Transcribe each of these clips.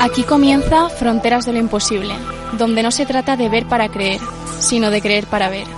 Aquí comienza Fronteras de lo Imposible, donde no se trata de ver para creer, sino de creer para ver.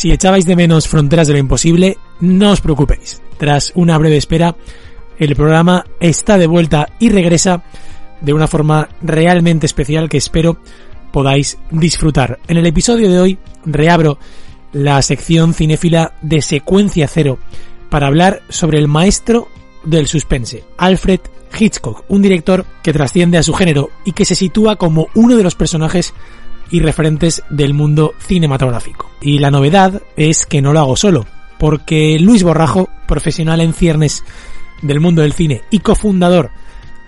Si echabais de menos Fronteras de lo Imposible, no os preocupéis. Tras una breve espera, el programa está de vuelta y regresa de una forma realmente especial que espero podáis disfrutar. En el episodio de hoy reabro la sección cinéfila de Secuencia Cero para hablar sobre el maestro del suspense, Alfred Hitchcock, un director que trasciende a su género y que se sitúa como uno de los personajes y referentes del mundo cinematográfico. Y la novedad es que no lo hago solo, porque Luis Borrajo, profesional en ciernes del mundo del cine y cofundador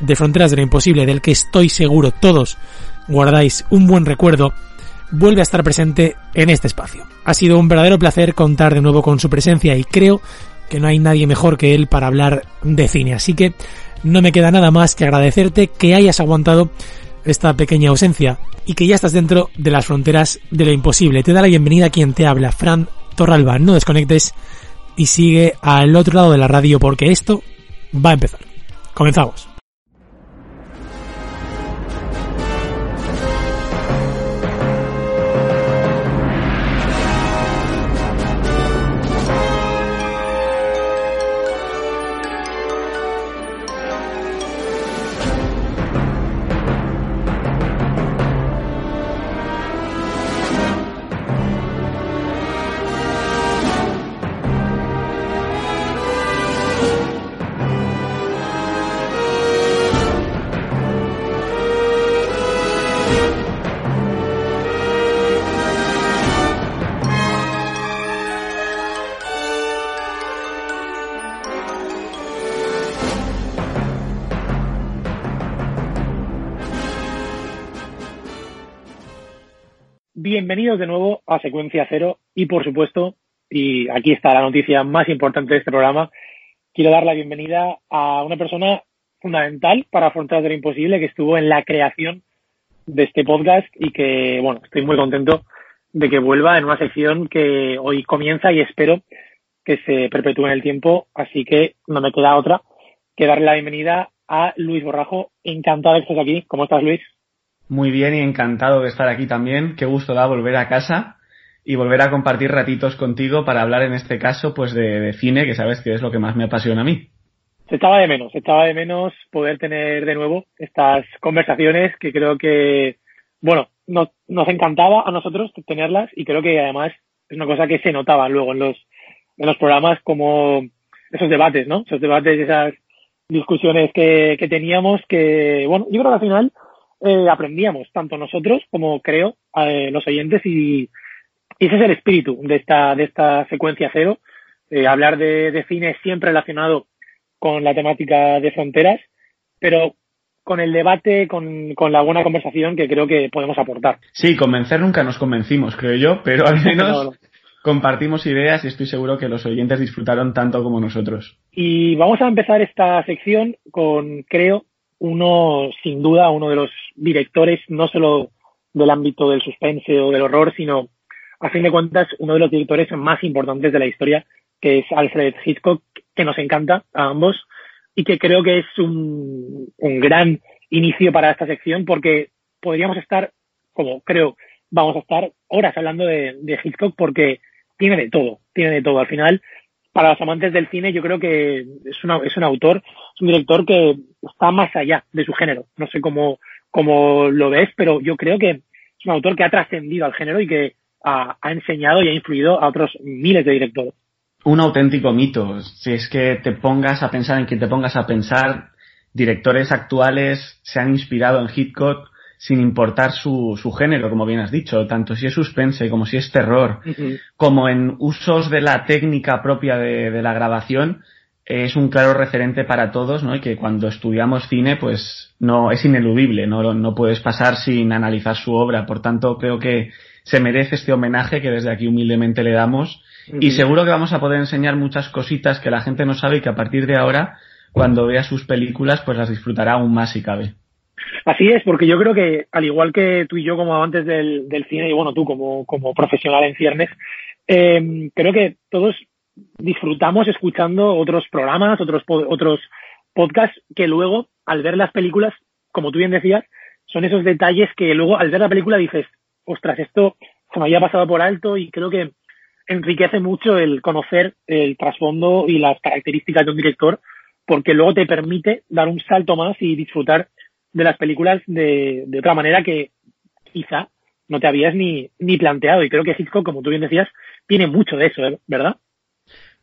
de Fronteras de lo Imposible, del que estoy seguro todos guardáis un buen recuerdo, vuelve a estar presente en este espacio. Ha sido un verdadero placer contar de nuevo con su presencia y creo que no hay nadie mejor que él para hablar de cine. Así que no me queda nada más que agradecerte que hayas aguantado esta pequeña ausencia y que ya estás dentro de las fronteras de lo imposible. Te da la bienvenida a quien te habla, Fran Torralba. No desconectes y sigue al otro lado de la radio porque esto va a empezar. Comenzamos. Secuencia Cero y por supuesto, y aquí está la noticia más importante de este programa, quiero dar la bienvenida a una persona fundamental para afrontar lo imposible que estuvo en la creación de este podcast y que, bueno, estoy muy contento de que vuelva en una sección que hoy comienza y espero que se perpetúe en el tiempo, así que no me queda otra que darle la bienvenida a Luis Borrajo. Encantado de que aquí. ¿Cómo estás, Luis? Muy bien y encantado de estar aquí también. Qué gusto da volver a casa y volver a compartir ratitos contigo para hablar en este caso pues de, cine, que sabes que es lo que más me apasiona a mí. Se estaba de menos, se estaba de menos poder tener de nuevo estas conversaciones que creo que, bueno, nos, nos encantaba a nosotros tenerlas y creo que además es una cosa que se notaba luego en los, en los programas como esos debates, ¿no? Esos debates, esas discusiones que, que teníamos que, bueno, yo creo que al final eh, aprendíamos, tanto nosotros como creo eh, los oyentes y, y, ese es el espíritu de esta, de esta secuencia cero, eh, hablar de, de cine siempre relacionado con la temática de fronteras, pero con el debate, con, con, la buena conversación que creo que podemos aportar. Sí, convencer nunca nos convencimos, creo yo, pero al menos no, no. compartimos ideas y estoy seguro que los oyentes disfrutaron tanto como nosotros. Y vamos a empezar esta sección con, creo, uno, sin duda, uno de los directores, no solo del ámbito del suspense o del horror, sino, a fin de cuentas, uno de los directores más importantes de la historia, que es Alfred Hitchcock, que nos encanta a ambos y que creo que es un, un gran inicio para esta sección porque podríamos estar, como creo, vamos a estar horas hablando de, Hitchcock porque tiene de todo, tiene de todo. Al final, para los amantes del cine, yo creo que es, una, es un autor, es un director que está más allá de su género. No sé cómo, cómo lo ves, pero yo creo que es un autor que ha trascendido al género y que ha, ha, enseñado y ha influido a otros miles de directores. un auténtico mito. Si es que te pongas a pensar en quien te pongas a pensar, directores actuales se han inspirado en Hitchcock sin importar su, su género, como bien has dicho, tanto si es suspense como si es terror, como en usos de la técnica propia de, de, la grabación, es un claro referente para todos, ¿no? Y que cuando estudiamos cine, pues no es ineludible, no, no puedes pasar sin analizar su obra. Por tanto, creo que se merece este homenaje que desde aquí humildemente le damos. Y seguro que vamos a poder enseñar muchas cositas que la gente no sabe y que a partir de ahora, cuando vea sus películas, pues las disfrutará aún más si cabe. Así es, porque yo creo que, al igual que tú y yo como amantes del, del cine, y bueno, tú como, como profesional en ciernes, eh, creo que todos disfrutamos escuchando otros programas, otros, otros podcasts que luego, al ver las películas, como tú bien decías, son esos detalles que luego al ver la película dices, ostras, esto se me había pasado por alto y creo que enriquece mucho el conocer el trasfondo y las características de un director porque luego te permite dar un salto más y disfrutar de las películas de, de otra manera que quizá no te habías ni, ni planteado. Y creo que Hitchcock, como tú bien decías, tiene mucho de eso, ¿eh? ¿verdad?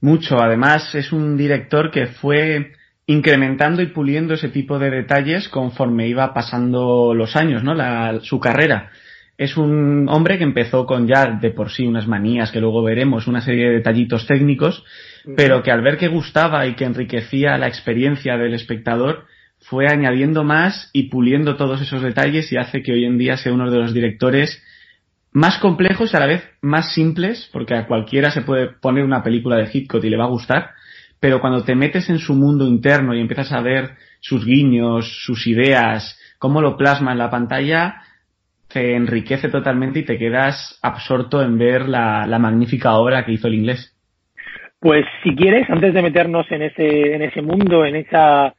Mucho. Además, es un director que fue incrementando y puliendo ese tipo de detalles conforme iba pasando los años, ¿no? La, su carrera. Es un hombre que empezó con ya de por sí unas manías que luego veremos, una serie de detallitos técnicos, pero que al ver que gustaba y que enriquecía la experiencia del espectador, fue añadiendo más y puliendo todos esos detalles y hace que hoy en día sea uno de los directores más complejos y a la vez más simples, porque a cualquiera se puede poner una película de Hitchcock y le va a gustar, pero cuando te metes en su mundo interno y empiezas a ver sus guiños, sus ideas, cómo lo plasma en la pantalla, te enriquece totalmente y te quedas absorto en ver la, la magnífica obra que hizo el inglés. Pues si quieres, antes de meternos en ese, en ese mundo, en esa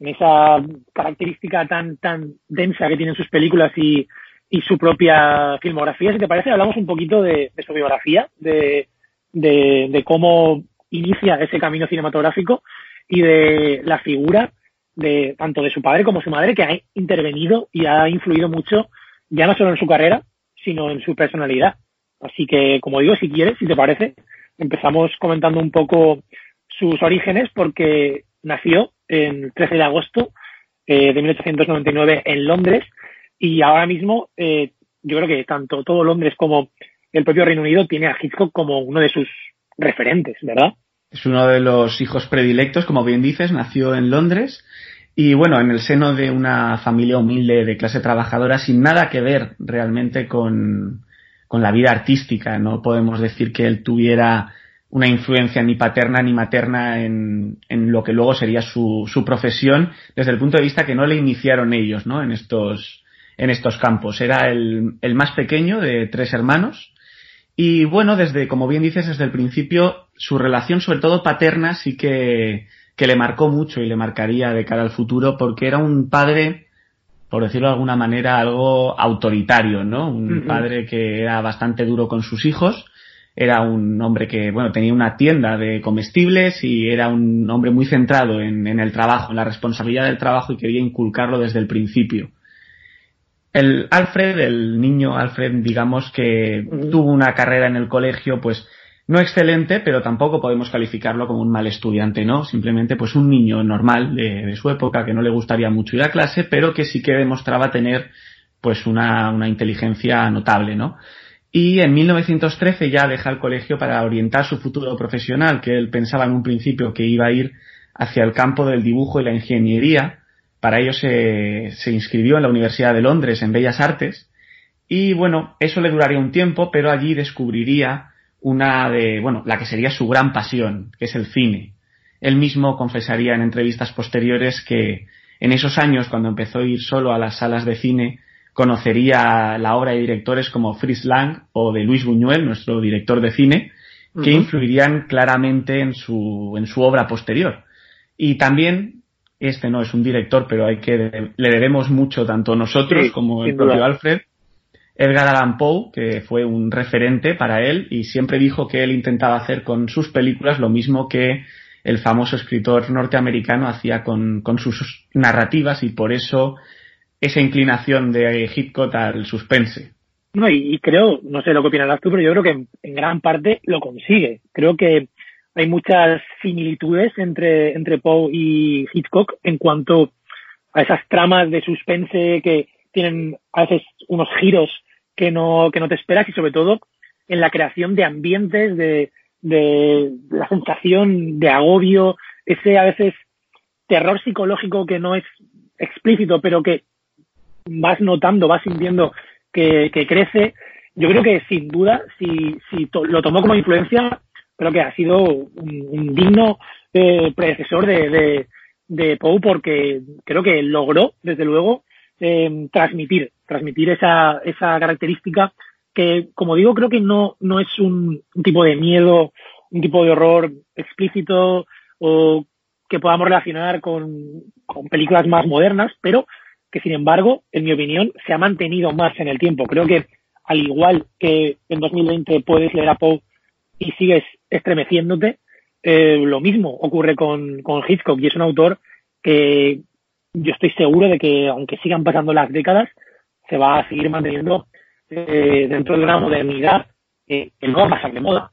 en esa característica tan, tan densa que tienen sus películas y, y su propia filmografía. Si te parece, hablamos un poquito de, su biografía, de, de, de, cómo inicia ese camino cinematográfico y de la figura de tanto de su padre como su madre que ha intervenido y ha influido mucho ya no solo en su carrera, sino en su personalidad. Así que, como digo, si quieres, si te parece, empezamos comentando un poco sus orígenes porque nació el 13 de agosto eh, de 1899 en Londres y ahora mismo eh, yo creo que tanto todo Londres como el propio Reino Unido tiene a Hitchcock como uno de sus referentes, ¿verdad? Es uno de los hijos predilectos, como bien dices, nació en Londres y bueno, en el seno de una familia humilde de clase trabajadora sin nada que ver realmente con, con la vida artística. No podemos decir que él tuviera una influencia ni paterna ni materna en, en lo que luego sería su, su, profesión, desde el punto de vista que no le iniciaron ellos, ¿no? En estos, en estos campos. Era el, el más pequeño de tres hermanos. Y bueno, desde, como bien dices, desde el principio, su relación, sobre todo paterna, sí que, que le marcó mucho y le marcaría de cara al futuro, porque era un padre, por decirlo de alguna manera, algo autoritario, ¿no? Un uh -huh. padre que era bastante duro con sus hijos, era un hombre que, bueno, tenía una tienda de comestibles y era un hombre muy centrado en, en, el trabajo, en la responsabilidad del trabajo y quería inculcarlo desde el principio. El Alfred, el niño Alfred, digamos que tuvo una carrera en el colegio, pues no excelente, pero tampoco podemos calificarlo como un mal estudiante, ¿no? Simplemente pues un niño normal de, de su época que no le gustaría mucho ir a clase, pero que sí que demostraba tener pues una, una inteligencia notable, ¿no? Y en 1913 ya deja el colegio para orientar su futuro profesional, que él pensaba en un principio que iba a ir hacia el campo del dibujo y la ingeniería. Para ello se, se inscribió en la Universidad de Londres en Bellas Artes. Y bueno, eso le duraría un tiempo, pero allí descubriría una de, bueno, la que sería su gran pasión, que es el cine. Él mismo confesaría en entrevistas posteriores que en esos años, cuando empezó a ir solo a las salas de cine, conocería la obra de directores como Fritz Lang o de Luis Buñuel, nuestro director de cine, que uh -huh. influirían claramente en su, en su obra posterior. Y también, este no es un director, pero hay que, le debemos mucho tanto nosotros sí, como el propio Alfred, Edgar Allan Poe, que fue un referente para él y siempre dijo que él intentaba hacer con sus películas lo mismo que el famoso escritor norteamericano hacía con, sus narrativas y por eso esa inclinación de Hitchcock al suspense. No, y, creo, no sé lo que opinarás tú, pero yo creo que en, en, gran parte lo consigue. Creo que hay muchas similitudes entre, entre Poe y Hitchcock en cuanto a esas tramas de suspense que tienen a veces unos giros que no, que no te esperas y sobre todo en la creación de ambientes, de, de la sensación de agobio, ese a veces terror psicológico que no es explícito, pero que vas notando, vas sintiendo que, que crece. Yo creo que sin duda, si, si lo tomó como influencia, creo que ha sido un, digno eh, predecesor de, de, de Poe porque creo que logró, desde luego, eh, transmitir, transmitir esa, esa característica que, como digo, creo que no, no es un, tipo de miedo, un tipo de horror explícito o que podamos relacionar con, con películas más modernas, pero que sin embargo, en mi opinión, se ha mantenido más en el tiempo. Creo que al igual que en 2020 puedes leer a Poe y sigues estremeciéndote, eh, lo mismo ocurre con, con Hitchcock y es un autor que yo estoy seguro de que aunque sigan pasando las décadas, se va a seguir manteniendo eh, dentro de una modernidad que no de moda.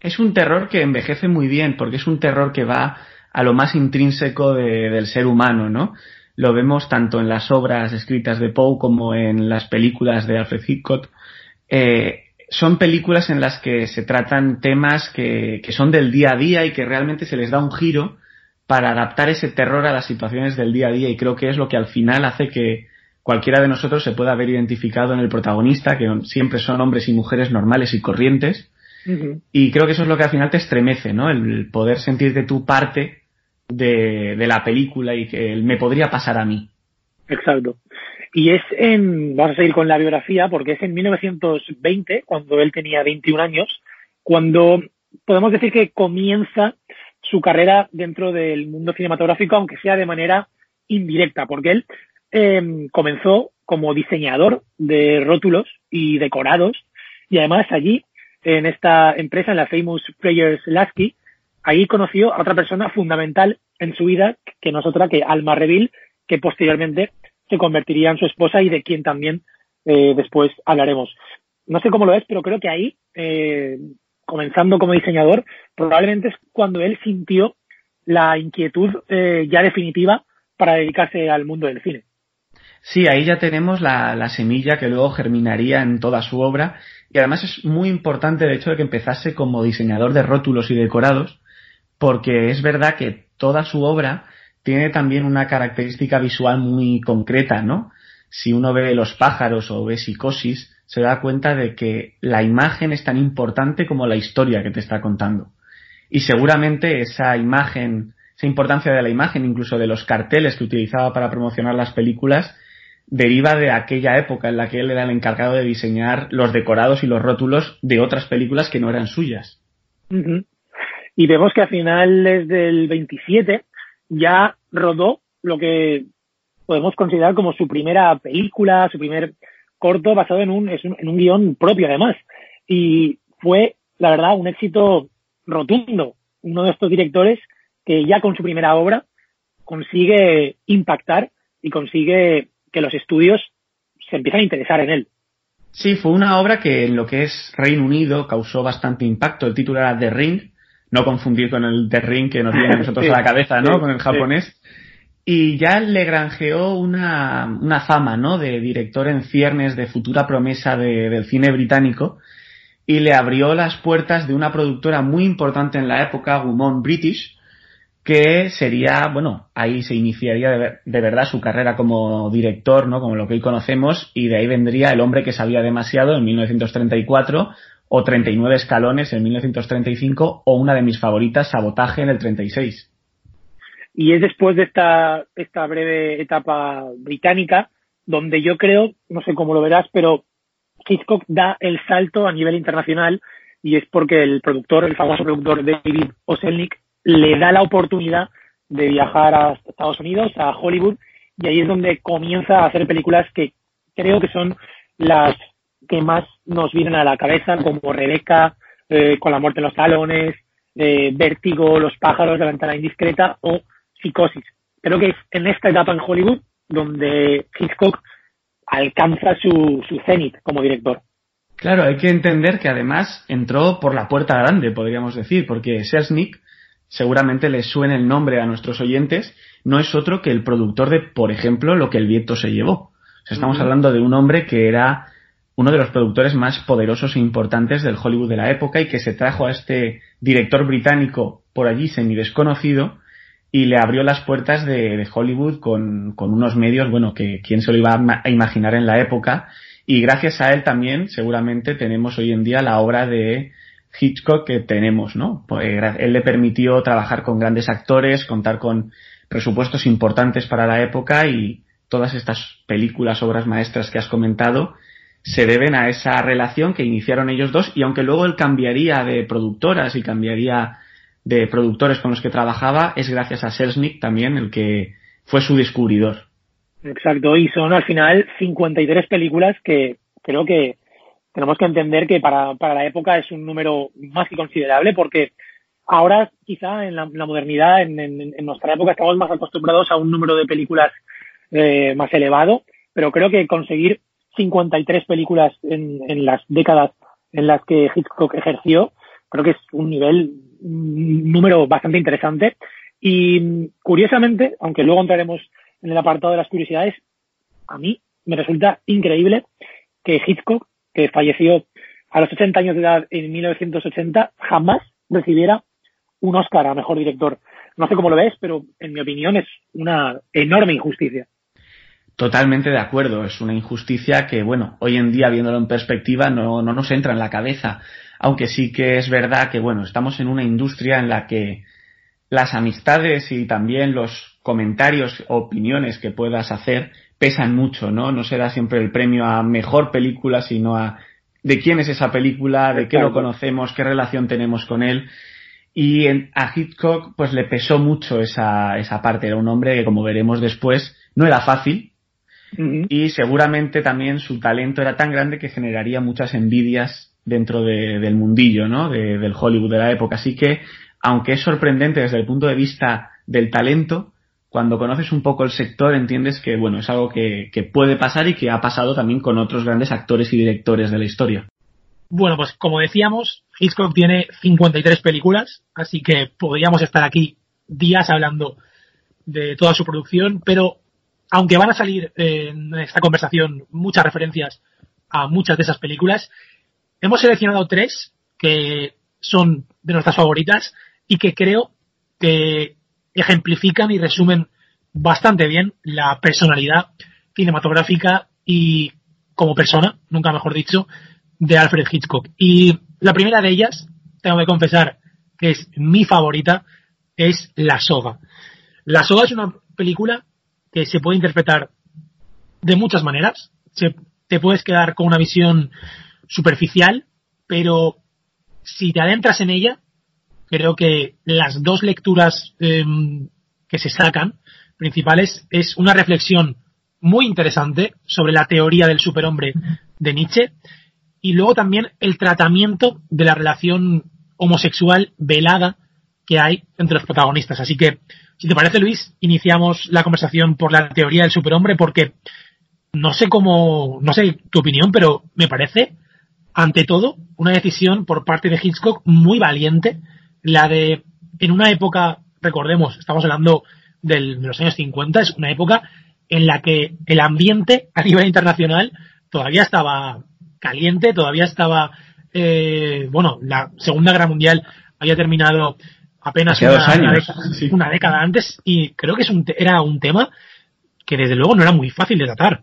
Es un terror que envejece muy bien, porque es un terror que va a lo más intrínseco del ser humano, ¿no? Lo vemos tanto en las obras escritas de Poe como en las películas de Alfred Hitchcock. Eh, son películas en las que se tratan temas que, que, son del día a día y que realmente se les da un giro para adaptar ese terror a las situaciones del día a día y creo que es lo que al final hace que, cualquiera de nosotros se pueda haber identificado en el protagonista, que siempre son hombres y mujeres normales y corrientes. Y creo que eso es lo que al final te estremece, ¿no? El poder sentirte tu parte de, la película y que me podría pasar a mí. Exacto. Y es en, vamos a seguir con la biografía, porque es en 1920, cuando él tenía 21 años, cuando podemos decir que comienza su carrera dentro del mundo cinematográfico, aunque sea de manera indirecta, porque él eh, comenzó como diseñador de rótulos y decorados y además allí, en esta empresa, en la Famous Players Lasky, ahí conoció a otra persona fundamental en su vida, que no es otra que Alma Reville, que posteriormente se convertiría en su esposa y de quien también eh, después hablaremos. No sé cómo lo es, pero creo que ahí, eh, comenzando como diseñador, probablemente es cuando él sintió la inquietud eh, ya definitiva para dedicarse al mundo del cine. Sí, ahí ya tenemos la, la, semilla que luego germinaría en toda su obra y además es muy importante el hecho de que empezase como diseñador de rótulos y decorados porque es verdad que toda su obra tiene también una característica visual muy concreta, ¿no? Si uno ve los pájaros o ve psicosis, se da cuenta de que la imagen es tan importante como la historia que te está contando. Y seguramente esa imagen, esa importancia de la imagen, incluso de los carteles que utilizaba para promocionar las películas, deriva de aquella época en la que él era el encargado de diseñar los decorados y los rótulos de otras películas que no eran suyas. Y vemos que a finales del 27 ya rodó lo que podemos considerar como su primera película, su primer corto basado en un, en un guion propio además. Y fue, la verdad, un éxito rotundo. Uno de estos directores que ya con su primera obra consigue impactar y consigue que los estudios se empiezan a interesar en él. Sí, fue una obra que en lo que es Reino Unido causó bastante impacto. El título era The Ring, no confundir con el The Ring que nos viene a nosotros a la cabeza, ¿no? con el japonés. Y ya le granjeó una, una fama, ¿no? De director en ciernes, de futura promesa de, del cine británico. Y le abrió las puertas de una productora muy importante en la época, Gaumont British, que sería, bueno, ahí se iniciaría de, verdad su carrera como director, ¿no? Como lo que hoy conocemos, y de ahí vendría El hombre que sabía demasiado en 1934, o 39 escalones en 1935, o una de mis favoritas, Sabotaje en el 36. Y es después de esta, esta breve etapa británica, donde yo creo, no sé cómo lo verás, pero Hitchcock da el salto a nivel internacional, y es porque el productor, el famoso productor David Oselnik, le da la oportunidad de viajar a Estados Unidos, a Hollywood, y ahí es donde comienza a hacer películas que creo que son las que más nos vienen a la cabeza, como Rebeca, eh, con la muerte en los salones, eh, Vértigo, Los pájaros, La ventana indiscreta o Psicosis. Creo que es en esta etapa en Hollywood donde Hitchcock alcanza su, su cenit como director. Claro, hay que entender que además entró por la puerta grande, podríamos decir, porque Selznick, seguramente le suene el nombre a nuestros oyentes, no es otro que el productor de, por ejemplo, Lo que el viento se llevó. estamos hablando de un hombre que era uno de los productores más poderosos e importantes del Hollywood de la época y que se trajo a este director británico por allí semi desconocido y le abrió las puertas de, Hollywood con, unos medios, bueno, que quién se lo iba a, imaginar en la época. Y gracias a él también, seguramente, tenemos hoy en día la obra de Hitchcock que tenemos, ¿no? Pues, eh, él le permitió trabajar con grandes actores, contar con presupuestos importantes para la época y todas estas películas, obras maestras que has comentado, se deben a esa relación que iniciaron ellos dos y aunque luego él cambiaría de productoras y cambiaría de productores con los que trabajaba, es gracias a Selznick también el que fue su descubridor. Exacto, y son al final 53 películas que creo que tenemos que entender que para, para la época es un número más que considerable porque ahora quizá en la, modernidad, en, en, nuestra época estamos más acostumbrados a un número de películas eh, más elevado, pero creo que conseguir 53 películas en, en las décadas en las que Hitchcock ejerció, creo que es un nivel, un número bastante interesante. Y curiosamente, aunque luego entraremos en el apartado de las curiosidades, a mí me resulta increíble que Hitchcock, que falleció a los 80 años de edad en 1980, jamás recibiera un Oscar a Mejor Director. No sé cómo lo ves, pero en mi opinión es una enorme injusticia. Totalmente de acuerdo, es una injusticia que, bueno, hoy en día, viéndolo en perspectiva, no, no nos entra en la cabeza. Aunque sí que es verdad que, bueno, estamos en una industria en la que las amistades y también los comentarios, opiniones que puedas hacer pesan mucho, ¿no? No será siempre el premio a mejor película, sino a de quién es esa película, de qué lo conocemos, qué relación tenemos con él. Y a Hitchcock, pues le pesó mucho esa, esa parte. Era un hombre que, como veremos después, no era fácil, y seguramente también su talento era tan grande que generaría muchas envidias dentro del mundillo, ¿no? del Hollywood de la época. Así que, aunque es sorprendente desde el punto de vista del talento, cuando conoces un poco el sector entiendes que, bueno, es algo que, que puede pasar y que ha pasado también con otros grandes actores y directores de la historia. Bueno, pues como decíamos, Hitchcock tiene 53 películas, así que podríamos estar aquí días hablando de toda su producción, pero aunque van a salir en esta conversación muchas referencias a muchas de esas películas, hemos seleccionado tres que son de nuestras favoritas y que creo que ejemplifican y resumen bastante bien la personalidad cinematográfica y como persona, nunca mejor dicho, de Alfred Hitchcock. Y la primera de ellas, tengo que confesar que es mi favorita, es La Soga. La Soga es una película se puede interpretar de muchas maneras. te puedes quedar con una visión superficial, pero si te adentras en ella, creo que las dos lecturas em, que se sacan principales es una reflexión muy interesante sobre la teoría del superhombre de Nietzsche y luego también el tratamiento de la relación homosexual velada que hay entre los protagonistas. Así que si te parece, Luis, iniciamos la conversación por la teoría del superhombre porque no sé cómo, no sé tu opinión, pero me parece, ante todo, una decisión por parte de Hitchcock muy valiente, la de, en una época, recordemos, estamos hablando del, de los años 50, es una época en la que el ambiente a nivel internacional todavía estaba caliente, todavía estaba, eh, bueno, la Segunda Guerra Mundial había terminado apenas una, década, antes y creo que es un era un tema que desde luego no era muy fácil de tratar.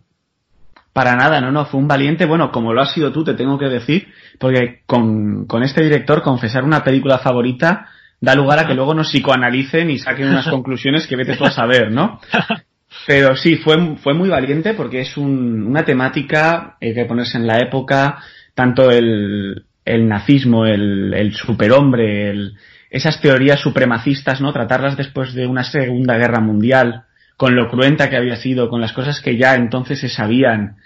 Para nada, no, no, fue un valiente, bueno, como lo has sido tú, te tengo que decir, porque con, este director confesar una película favorita da lugar a que luego nos psicoanalicen y saquen unas conclusiones que vete tú a saber, ¿no? Pero sí, fue, fue muy valiente porque es una temática, hay que ponerse en la época, tanto el, el nazismo, el, el superhombre, el, esas teorías supremacistas, ¿no? Tratarlas después de una Segunda Guerra Mundial, con lo cruenta que había sido, con las cosas que ya entonces se sabían,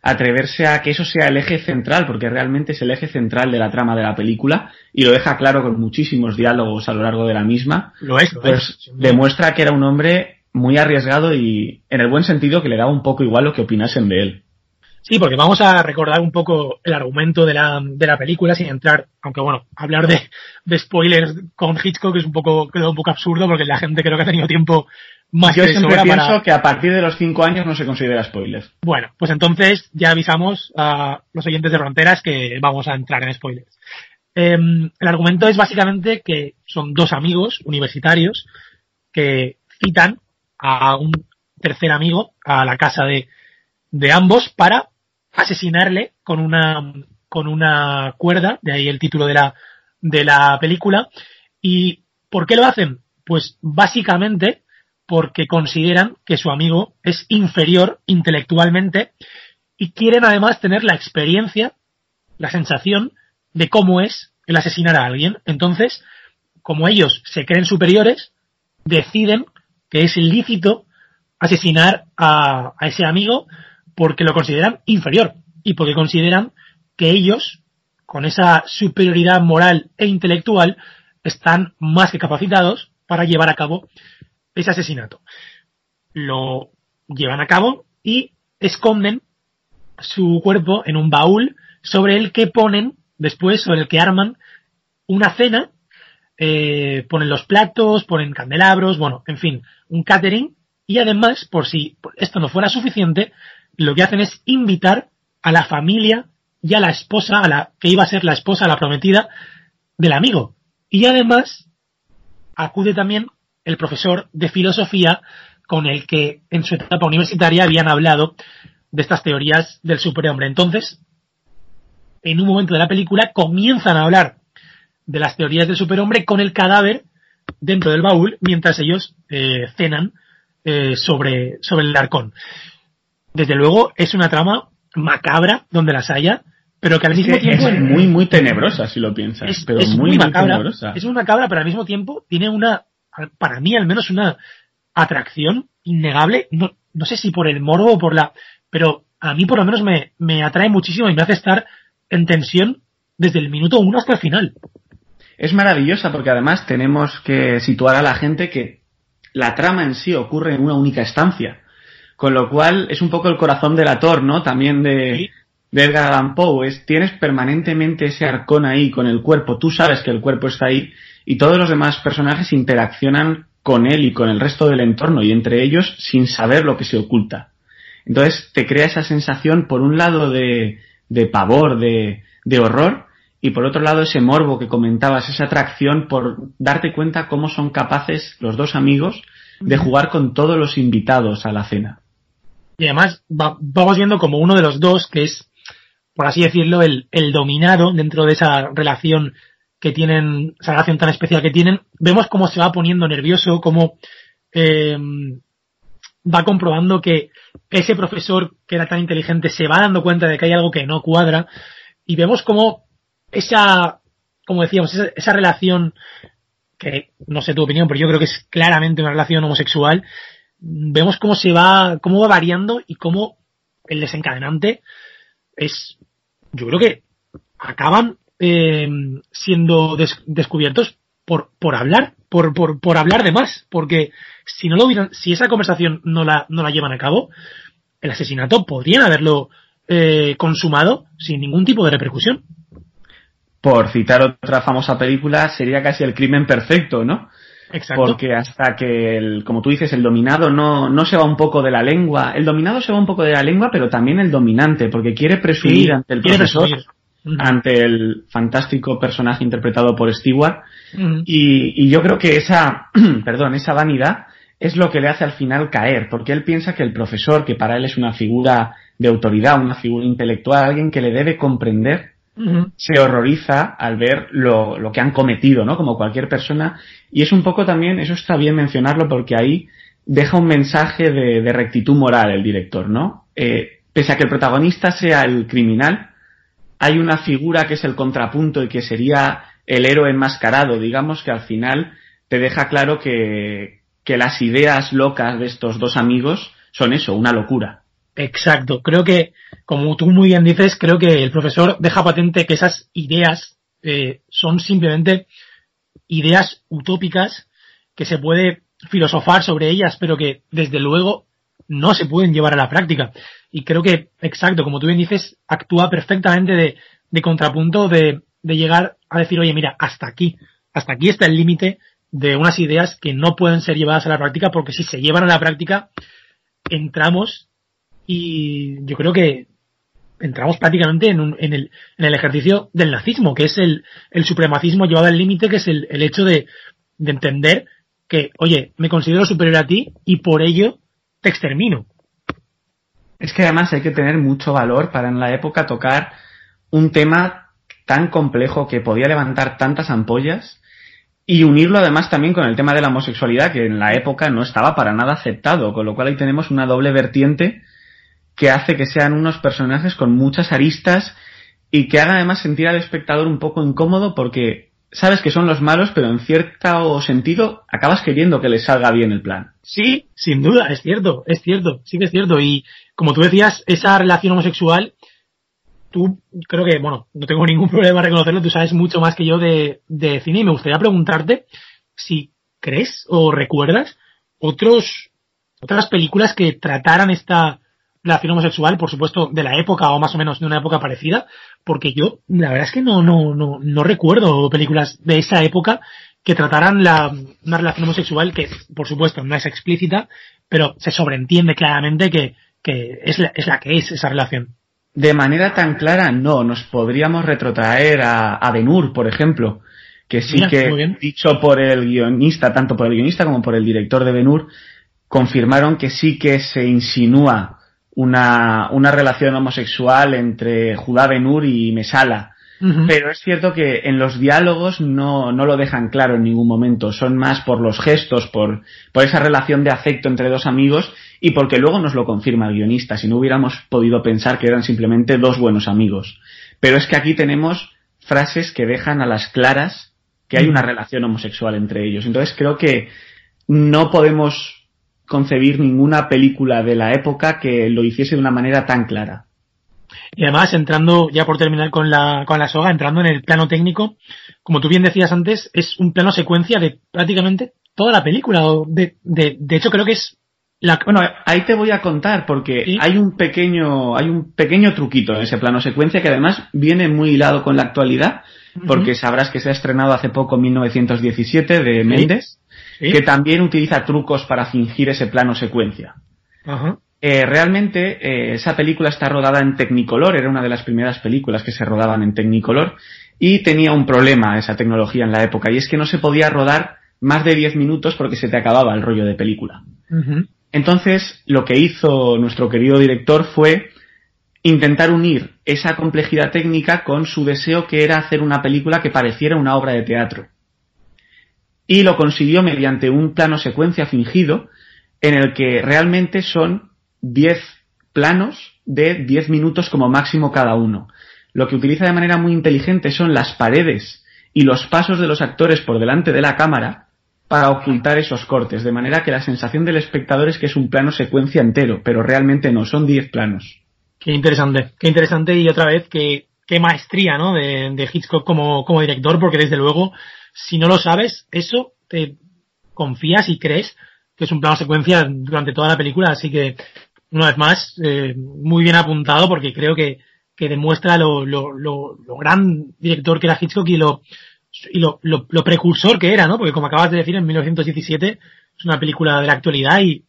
atreverse a que eso sea el eje central, porque realmente es el eje central de la trama de la película, y lo deja claro con muchísimos diálogos a lo largo de la misma, lo es, pues demuestra que era un hombre muy arriesgado y en el buen sentido que le daba un poco igual lo que opinasen de él. Sí, porque vamos a recordar un poco el argumento de la, de la película sin entrar, aunque bueno, hablar de, de spoilers con Hitchcock es un poco, creo un poco absurdo porque la gente creo que ha tenido tiempo más Yo siempre pienso que a partir de los cinco años no se considera spoilers. Bueno, pues entonces ya avisamos a los oyentes de Fronteras que vamos a entrar en spoilers. Em, el argumento es básicamente que son dos amigos universitarios que citan a un tercer amigo a la casa de, de ambos para asesinarle con una, con una cuerda, de ahí el título de la, de la película. ¿Y por qué lo hacen? Pues básicamente porque consideran que su amigo es inferior intelectualmente y quieren además tener la experiencia, la sensación de cómo es el asesinar a alguien. Entonces, como ellos se creen superiores, deciden que es ilícito asesinar a, a ese amigo porque lo consideran inferior y porque consideran que ellos, con esa superioridad moral e intelectual, están más que capacitados para llevar a cabo ese asesinato. Lo llevan a cabo y esconden su cuerpo en un baúl sobre el que ponen, después, sobre el que arman una cena, eh, ponen los platos, ponen candelabros, bueno, en fin, un catering y además, por si esto no fuera suficiente, lo que hacen es invitar a la familia y a la esposa, a la que iba a ser la esposa, la prometida del amigo. Y además acude también el profesor de filosofía con el que en su etapa universitaria habían hablado de estas teorías del superhombre. Entonces, en un momento de la película comienzan a hablar de las teorías del superhombre con el cadáver dentro del baúl mientras ellos eh, cenan eh, sobre, sobre el arcón desde luego es una trama macabra donde las haya, pero que al mismo tiempo es muy muy tenebrosa si lo piensas, es, pero muy, macabra, Es muy macabra, pero al mismo tiempo tiene una para mí al menos una atracción innegable, no, no sé si por el morbo o por la pero a mí por lo menos me, me atrae muchísimo y me hace estar en tensión desde el minuto uno hasta el final. Es maravillosa porque además tenemos que situar a la gente que la trama en sí ocurre en una única estancia. Con lo cual es un poco el corazón del actor, ¿no? También de, de Edgar Allan Poe. Es, tienes permanentemente ese arcón ahí con el cuerpo. Tú sabes que el cuerpo está ahí y todos los demás personajes interaccionan con él y con el resto del entorno y entre ellos sin saber lo que se oculta. Entonces te crea esa sensación, por un lado, de, de pavor, de, de horror, y por otro lado ese morbo que comentabas, esa atracción por darte cuenta cómo son capaces los dos amigos de jugar con todos los invitados a la cena. Y además vamos viendo como uno de los dos, que es, por así decirlo, el, el dominado dentro de esa relación que tienen, esa relación tan especial que tienen, vemos cómo se va poniendo nervioso, cómo eh, va comprobando que ese profesor que era tan inteligente se va dando cuenta de que hay algo que no cuadra y vemos cómo esa, como decíamos, esa relación que no sé tu opinión, pero yo creo que es claramente una relación homosexual, vemos cómo se va, cómo va variando y cómo el desencadenante es, yo creo que acaban eh, siendo descubiertos por, por hablar, por, por, hablar de más, porque si no lo hubieran, si esa conversación no la, no la llevan a cabo, el asesinato podrían haberlo eh, consumado sin ningún tipo de repercusión. Por citar otra famosa película, sería casi el crimen perfecto, ¿no? Porque hasta que, el, como tú dices, el dominado no, no se va un poco de la lengua. El dominado se va un poco de la lengua, pero también el dominante, porque quiere presumir ante el profesor, ante el fantástico personaje interpretado por Stewart. y, y yo creo que esa, perdón, esa vanidad es lo que le hace al final caer, porque él piensa que el profesor, que para él es una figura de autoridad, una figura intelectual, alguien que le debe comprender, se horroriza al ver lo, lo, que han cometido, ¿no? Como cualquier persona. Y es un poco también, eso está bien mencionarlo porque ahí deja un mensaje de, de rectitud moral el director, ¿no? Eh, pese a que el protagonista sea el criminal, hay una figura que es el contrapunto y que sería el héroe enmascarado, digamos, que al final te deja claro que, que las ideas locas de estos dos amigos son eso, una locura. Exacto. Creo que, como tú muy bien dices, creo que el profesor deja patente que esas ideas eh, son simplemente ideas utópicas que se puede filosofar sobre ellas, pero que desde luego no se pueden llevar a la práctica. Y creo que, exacto, como tú bien dices, actúa perfectamente de, de contrapunto de, de llegar a decir, oye, mira, hasta aquí, hasta aquí está el límite de unas ideas que no pueden ser llevadas a la práctica porque si se llevan a la práctica entramos y yo creo que entramos prácticamente en, un, en, el, en el ejercicio del nazismo, que es el, supremacismo llevado al límite, que es el, hecho de entender que, oye, me considero superior a ti y por ello te extermino. Es que además hay que tener mucho valor para en la época tocar un tema tan complejo que podía levantar tantas ampollas y unirlo además también con el tema de la homosexualidad que en la época no estaba para nada aceptado, con lo cual ahí tenemos una doble vertiente que hace que sean unos personajes con muchas aristas y que hagan además sentir al espectador un poco incómodo porque sabes que son los malos, pero en cierto sentido acabas queriendo que les salga bien el plan. Sí, sin duda, es cierto, es cierto, sí que es cierto. Y como tú decías, esa relación homosexual, tú creo que, bueno, no tengo ningún problema reconocerlo, tú sabes mucho más que yo de, de cine y me gustaría preguntarte si crees o recuerdas otros, otras películas que trataran esta relación homosexual, por supuesto, de la época o más o menos de una época parecida, porque yo, la verdad es que no, no, no, no recuerdo películas de esa época que trataran la, una relación homosexual que, por supuesto, no es explícita, pero se sobreentiende claramente que, que es, la, es la que es esa relación. De manera tan clara, no. Nos podríamos retrotraer a, a Ben-Hur, por ejemplo, que sí Mira, que, dicho por el guionista, tanto por el guionista como por el director de Ben-Hur, confirmaron que sí que se insinúa una, una relación homosexual entre Judá Ben-Hur y Mesala. Pero es cierto que en los diálogos no, no lo dejan claro en ningún momento. Son más por los gestos, por, por esa relación de afecto entre dos amigos y porque luego nos lo confirma el guionista. Si no hubiéramos podido pensar que eran simplemente dos buenos amigos. Pero es que aquí tenemos frases que dejan a las claras que hay una relación homosexual entre ellos. Entonces creo que no podemos concebir ninguna película de la época que lo hiciese de una manera tan clara. Y además, entrando, ya por terminar con la, con la soga, entrando en el plano técnico, como tú bien decías antes, es un plano secuencia de prácticamente toda la película. o De, de, de hecho, creo que es la, Bueno, ahí te voy a contar porque ¿Sí? hay un pequeño, hay un pequeño truquito en ese plano secuencia que además viene muy hilado con la actualidad, porque sabrás que se ha estrenado hace poco 1917 de Méndez, ¿sí? que también utiliza trucos para fingir ese plano secuencia. Ajá. Eh, realmente eh, esa película está rodada en Technicolor, era una de las primeras películas que se rodaban en Technicolor y tenía un problema esa tecnología en la época y es que no se podía rodar más de 10 minutos porque se te acababa el rollo de película. Entonces, lo que hizo nuestro querido director fue intentar unir esa complejidad técnica con su deseo que era hacer una película que pareciera una obra de teatro. Y lo consiguió mediante un plano secuencia fingido en el que realmente son 10 planos de 10 minutos como máximo cada uno. Lo que utiliza de manera muy inteligente son las paredes y los pasos de los actores por delante de la cámara para ocultar esos cortes, de manera que la sensación del espectador es que es un plano secuencia entero, pero realmente no, son 10 planos. Qué interesante, qué interesante y otra vez qué, qué maestría, ¿no? De, Hitchcock como, como director, porque desde luego, si no lo sabes, eso te confías y crees que es un plano secuencia durante toda la película, así que una vez más, eh, muy bien apuntado porque creo que, que demuestra lo, lo, lo, lo gran director que era Hitchcock y lo, y lo, lo, precursor que era, ¿no? Porque como acabas de decir, en 1917 es una película de la actualidad y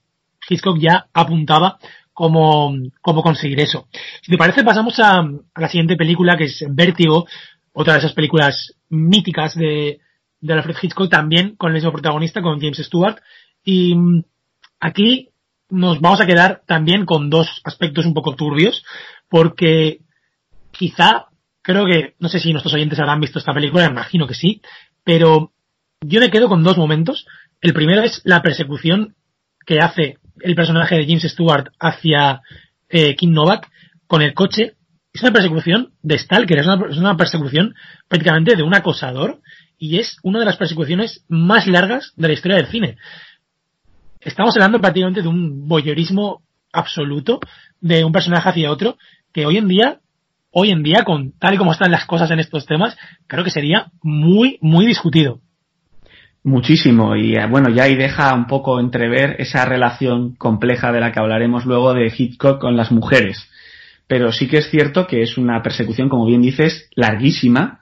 Hitchcock ya apuntaba cómo, cómo conseguir eso. Si te parece, pasamos a, a la siguiente película que es Vértigo, otra de esas películas míticas de, de Alfred Hitchcock, también con el mismo protagonista, con James Stewart. Y mm, aquí nos vamos a quedar también con dos aspectos un poco turbios, porque quizá, creo que, no sé si nuestros oyentes habrán visto esta película, imagino que sí, pero yo me quedo con dos momentos. El primero es la persecución que hace el personaje de James Stewart hacia eh, Kim Novak con el coche. Es una persecución de Stalker, es una, es una persecución prácticamente de un acosador y es una de las persecuciones más largas de la historia del cine. Estamos hablando prácticamente de un voyeurismo absoluto de un personaje hacia otro que hoy en día, hoy en día, con tal y como están las cosas en estos temas, creo que sería muy, muy discutido. Muchísimo, y eh, bueno, ya ahí deja un poco entrever esa relación compleja de la que hablaremos luego de Hitchcock con las mujeres. Pero sí que es cierto que es una persecución, como bien dices, larguísima,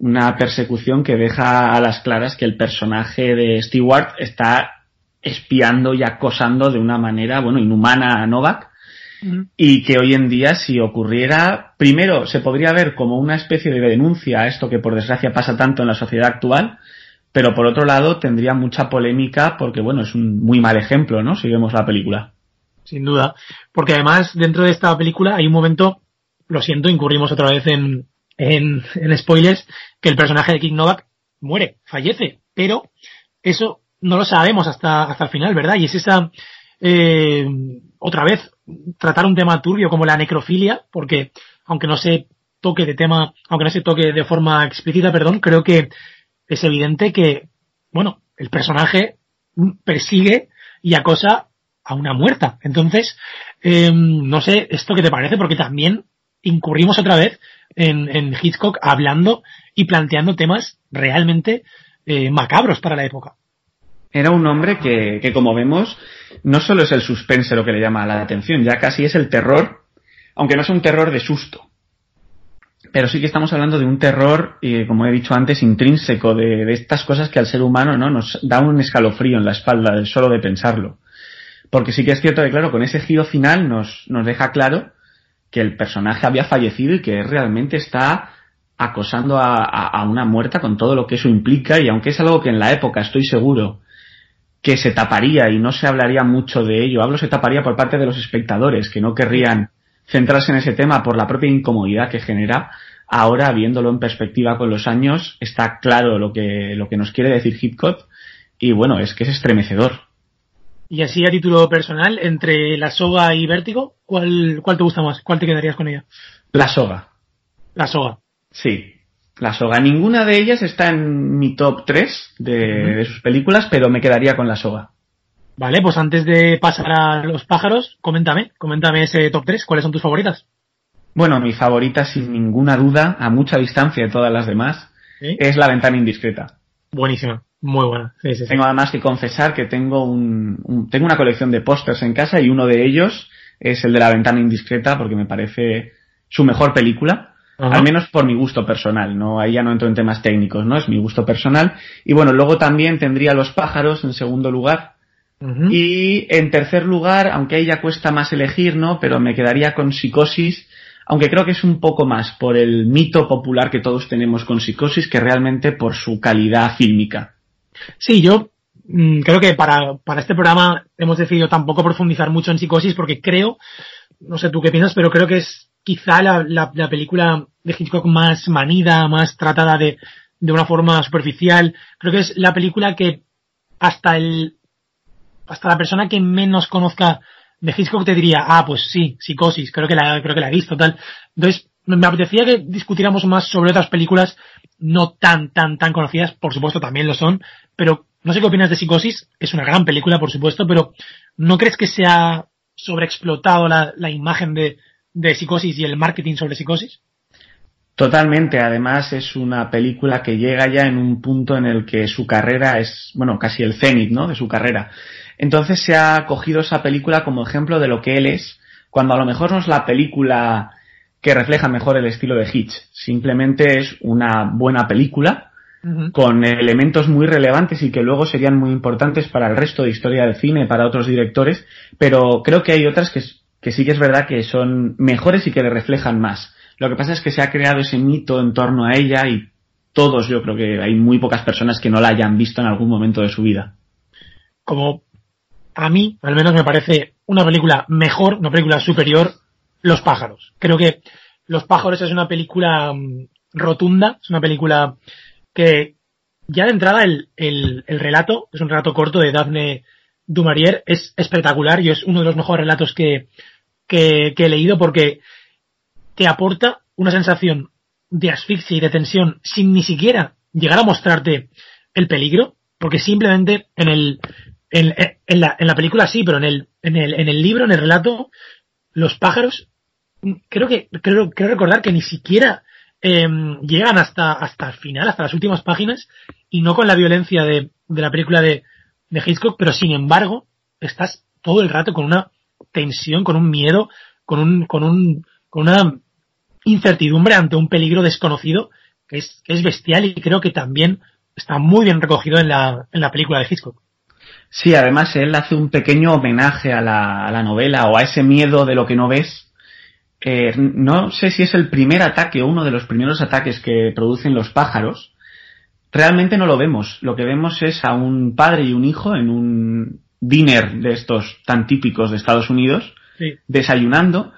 una persecución que deja a las claras que el personaje de Stewart está espiando y acosando de una manera, bueno, inhumana a Novak, y que hoy en día si ocurriera, primero se podría ver como una especie de denuncia a esto que por desgracia pasa tanto en la sociedad actual, pero por otro lado tendría mucha polémica porque bueno, es un muy mal ejemplo, ¿no? Si vemos la película. Sin duda, porque además dentro de esta película hay un momento, lo siento, incurrimos otra vez en, en, spoilers, que el personaje de King Novak muere, fallece, pero eso no lo sabemos hasta, hasta el final, ¿verdad? Y es esa, eh, otra vez, tratar un tema turbio como la necrofilia, porque aunque no se toque de tema, aunque no se toque de forma explícita, perdón, creo que es evidente que, bueno, el personaje persigue y acosa a una muerta. Entonces, eh, no sé, esto qué te parece, porque también incurrimos otra vez en, en Hitchcock hablando y planteando temas realmente eh, macabros para la época. Era un hombre que, que, como vemos, no solo es el suspense lo que le llama la atención, ya casi es el terror, aunque no es un terror de susto. Pero sí que estamos hablando de un terror, y como he dicho antes, intrínseco, de, de, estas cosas que al ser humano no nos da un escalofrío en la espalda solo de pensarlo. Porque sí que es cierto que, claro, con ese giro final nos, nos deja claro que el personaje había fallecido y que realmente está acosando a, una muerta con todo lo que eso implica y aunque es algo que en la época estoy seguro que se taparía y no se hablaría mucho de ello, hablo se taparía por parte de los espectadores que no querrían centrarse en ese tema por la propia incomodidad que genera, ahora viéndolo en perspectiva con los años está claro lo que, lo que nos quiere decir Hitchcock y bueno, es que es estremecedor. Y así a título personal, entre la soga y vértigo, ¿cuál, cuál te gusta más? ¿Cuál te quedarías con ella? La soga. La soga. Sí, la soga. Ninguna de ellas está en mi top 3 de, uh -huh. de, sus películas, pero me quedaría con la soga. Vale, pues antes de pasar a los pájaros, coméntame, coméntame ese top 3, ¿cuáles son tus favoritas? Bueno, mi favorita, sin ninguna duda, a mucha distancia de todas las demás, ¿Sí? es La ventana indiscreta. Buenísima. Muy buena. Sí, sí, sí. Tengo además que confesar que tengo un, un tengo una colección de pósters en casa y uno de ellos es el de La ventana indiscreta porque me parece su mejor película. Ajá. Al menos por mi gusto personal, no ahí ya no entro en temas técnicos, ¿no? Es mi gusto personal. Y bueno, luego también tendría Los pájaros en segundo lugar. Uh -huh. Y en tercer lugar, aunque ahí ya cuesta más elegir, ¿no? Pero me quedaría con Psicosis, aunque creo que es un poco más por el mito popular que todos tenemos con Psicosis que realmente por su calidad fílmica. Sí, yo mmm, creo que para, para este programa hemos decidido tampoco profundizar mucho en psicosis porque creo, no sé tú qué piensas, pero creo que es quizá la, la, la película de Hitchcock más manida, más tratada de, de una forma superficial. Creo que es la película que hasta el hasta la persona que menos conozca de Hitchcock te diría, ah, pues sí, psicosis, creo que la, creo que la he visto, tal. Entonces, me apetecía que discutiéramos más sobre otras películas no tan, tan, tan conocidas, por supuesto también lo son, pero no sé qué opinas de Psicosis, es una gran película, por supuesto, pero ¿no crees que se ha sobreexplotado la, imagen de, de Psicosis y el marketing sobre Psicosis? Totalmente, además es una película que llega ya en un punto en el que su carrera es, bueno, casi el cenit, ¿no? De su carrera. Entonces se ha cogido esa película como ejemplo de lo que él es, cuando a lo mejor no es la película que refleja mejor el estilo de Hitch. Simplemente es una buena película uh -huh. con elementos muy relevantes y que luego serían muy importantes para el resto de historia del cine, para otros directores, pero creo que hay otras que, que sí que es verdad que son mejores y que le reflejan más. Lo que pasa es que se ha creado ese mito en torno a ella y todos, yo creo que hay muy pocas personas que no la hayan visto en algún momento de su vida. Como a mí, al menos me parece una película mejor, una película superior los pájaros. Creo que Los pájaros es una película um, rotunda, es una película que ya de entrada el, el, el, relato, es un relato corto de Daphne Dumarier, es espectacular y es uno de los mejores relatos que, que, que he leído porque te aporta una sensación de asfixia y de tensión sin ni siquiera llegar a mostrarte el peligro, porque simplemente en el en, en, la, en la película sí, pero en el, en el, en el libro, en el relato, los pájaros creo que creo, creo recordar que ni siquiera em, llegan hasta, hasta el final, hasta las últimas páginas, y no con la violencia de, de la película de, de Hitchcock, pero sin embargo, estás todo el rato con una tensión, con un miedo, con un, con un, con una incertidumbre ante un peligro desconocido que es, que es bestial y creo que también está muy bien recogido en la, en la película de Hitchcock. Sí, además él hace un pequeño homenaje a la, a la novela o a ese miedo de lo que no ves. Eh, no sé si es el primer ataque o uno de los primeros ataques que producen los pájaros. Realmente no lo vemos. Lo que vemos es a un padre y un hijo en un dinner de estos tan típicos de Estados Unidos, Sí. desayunando,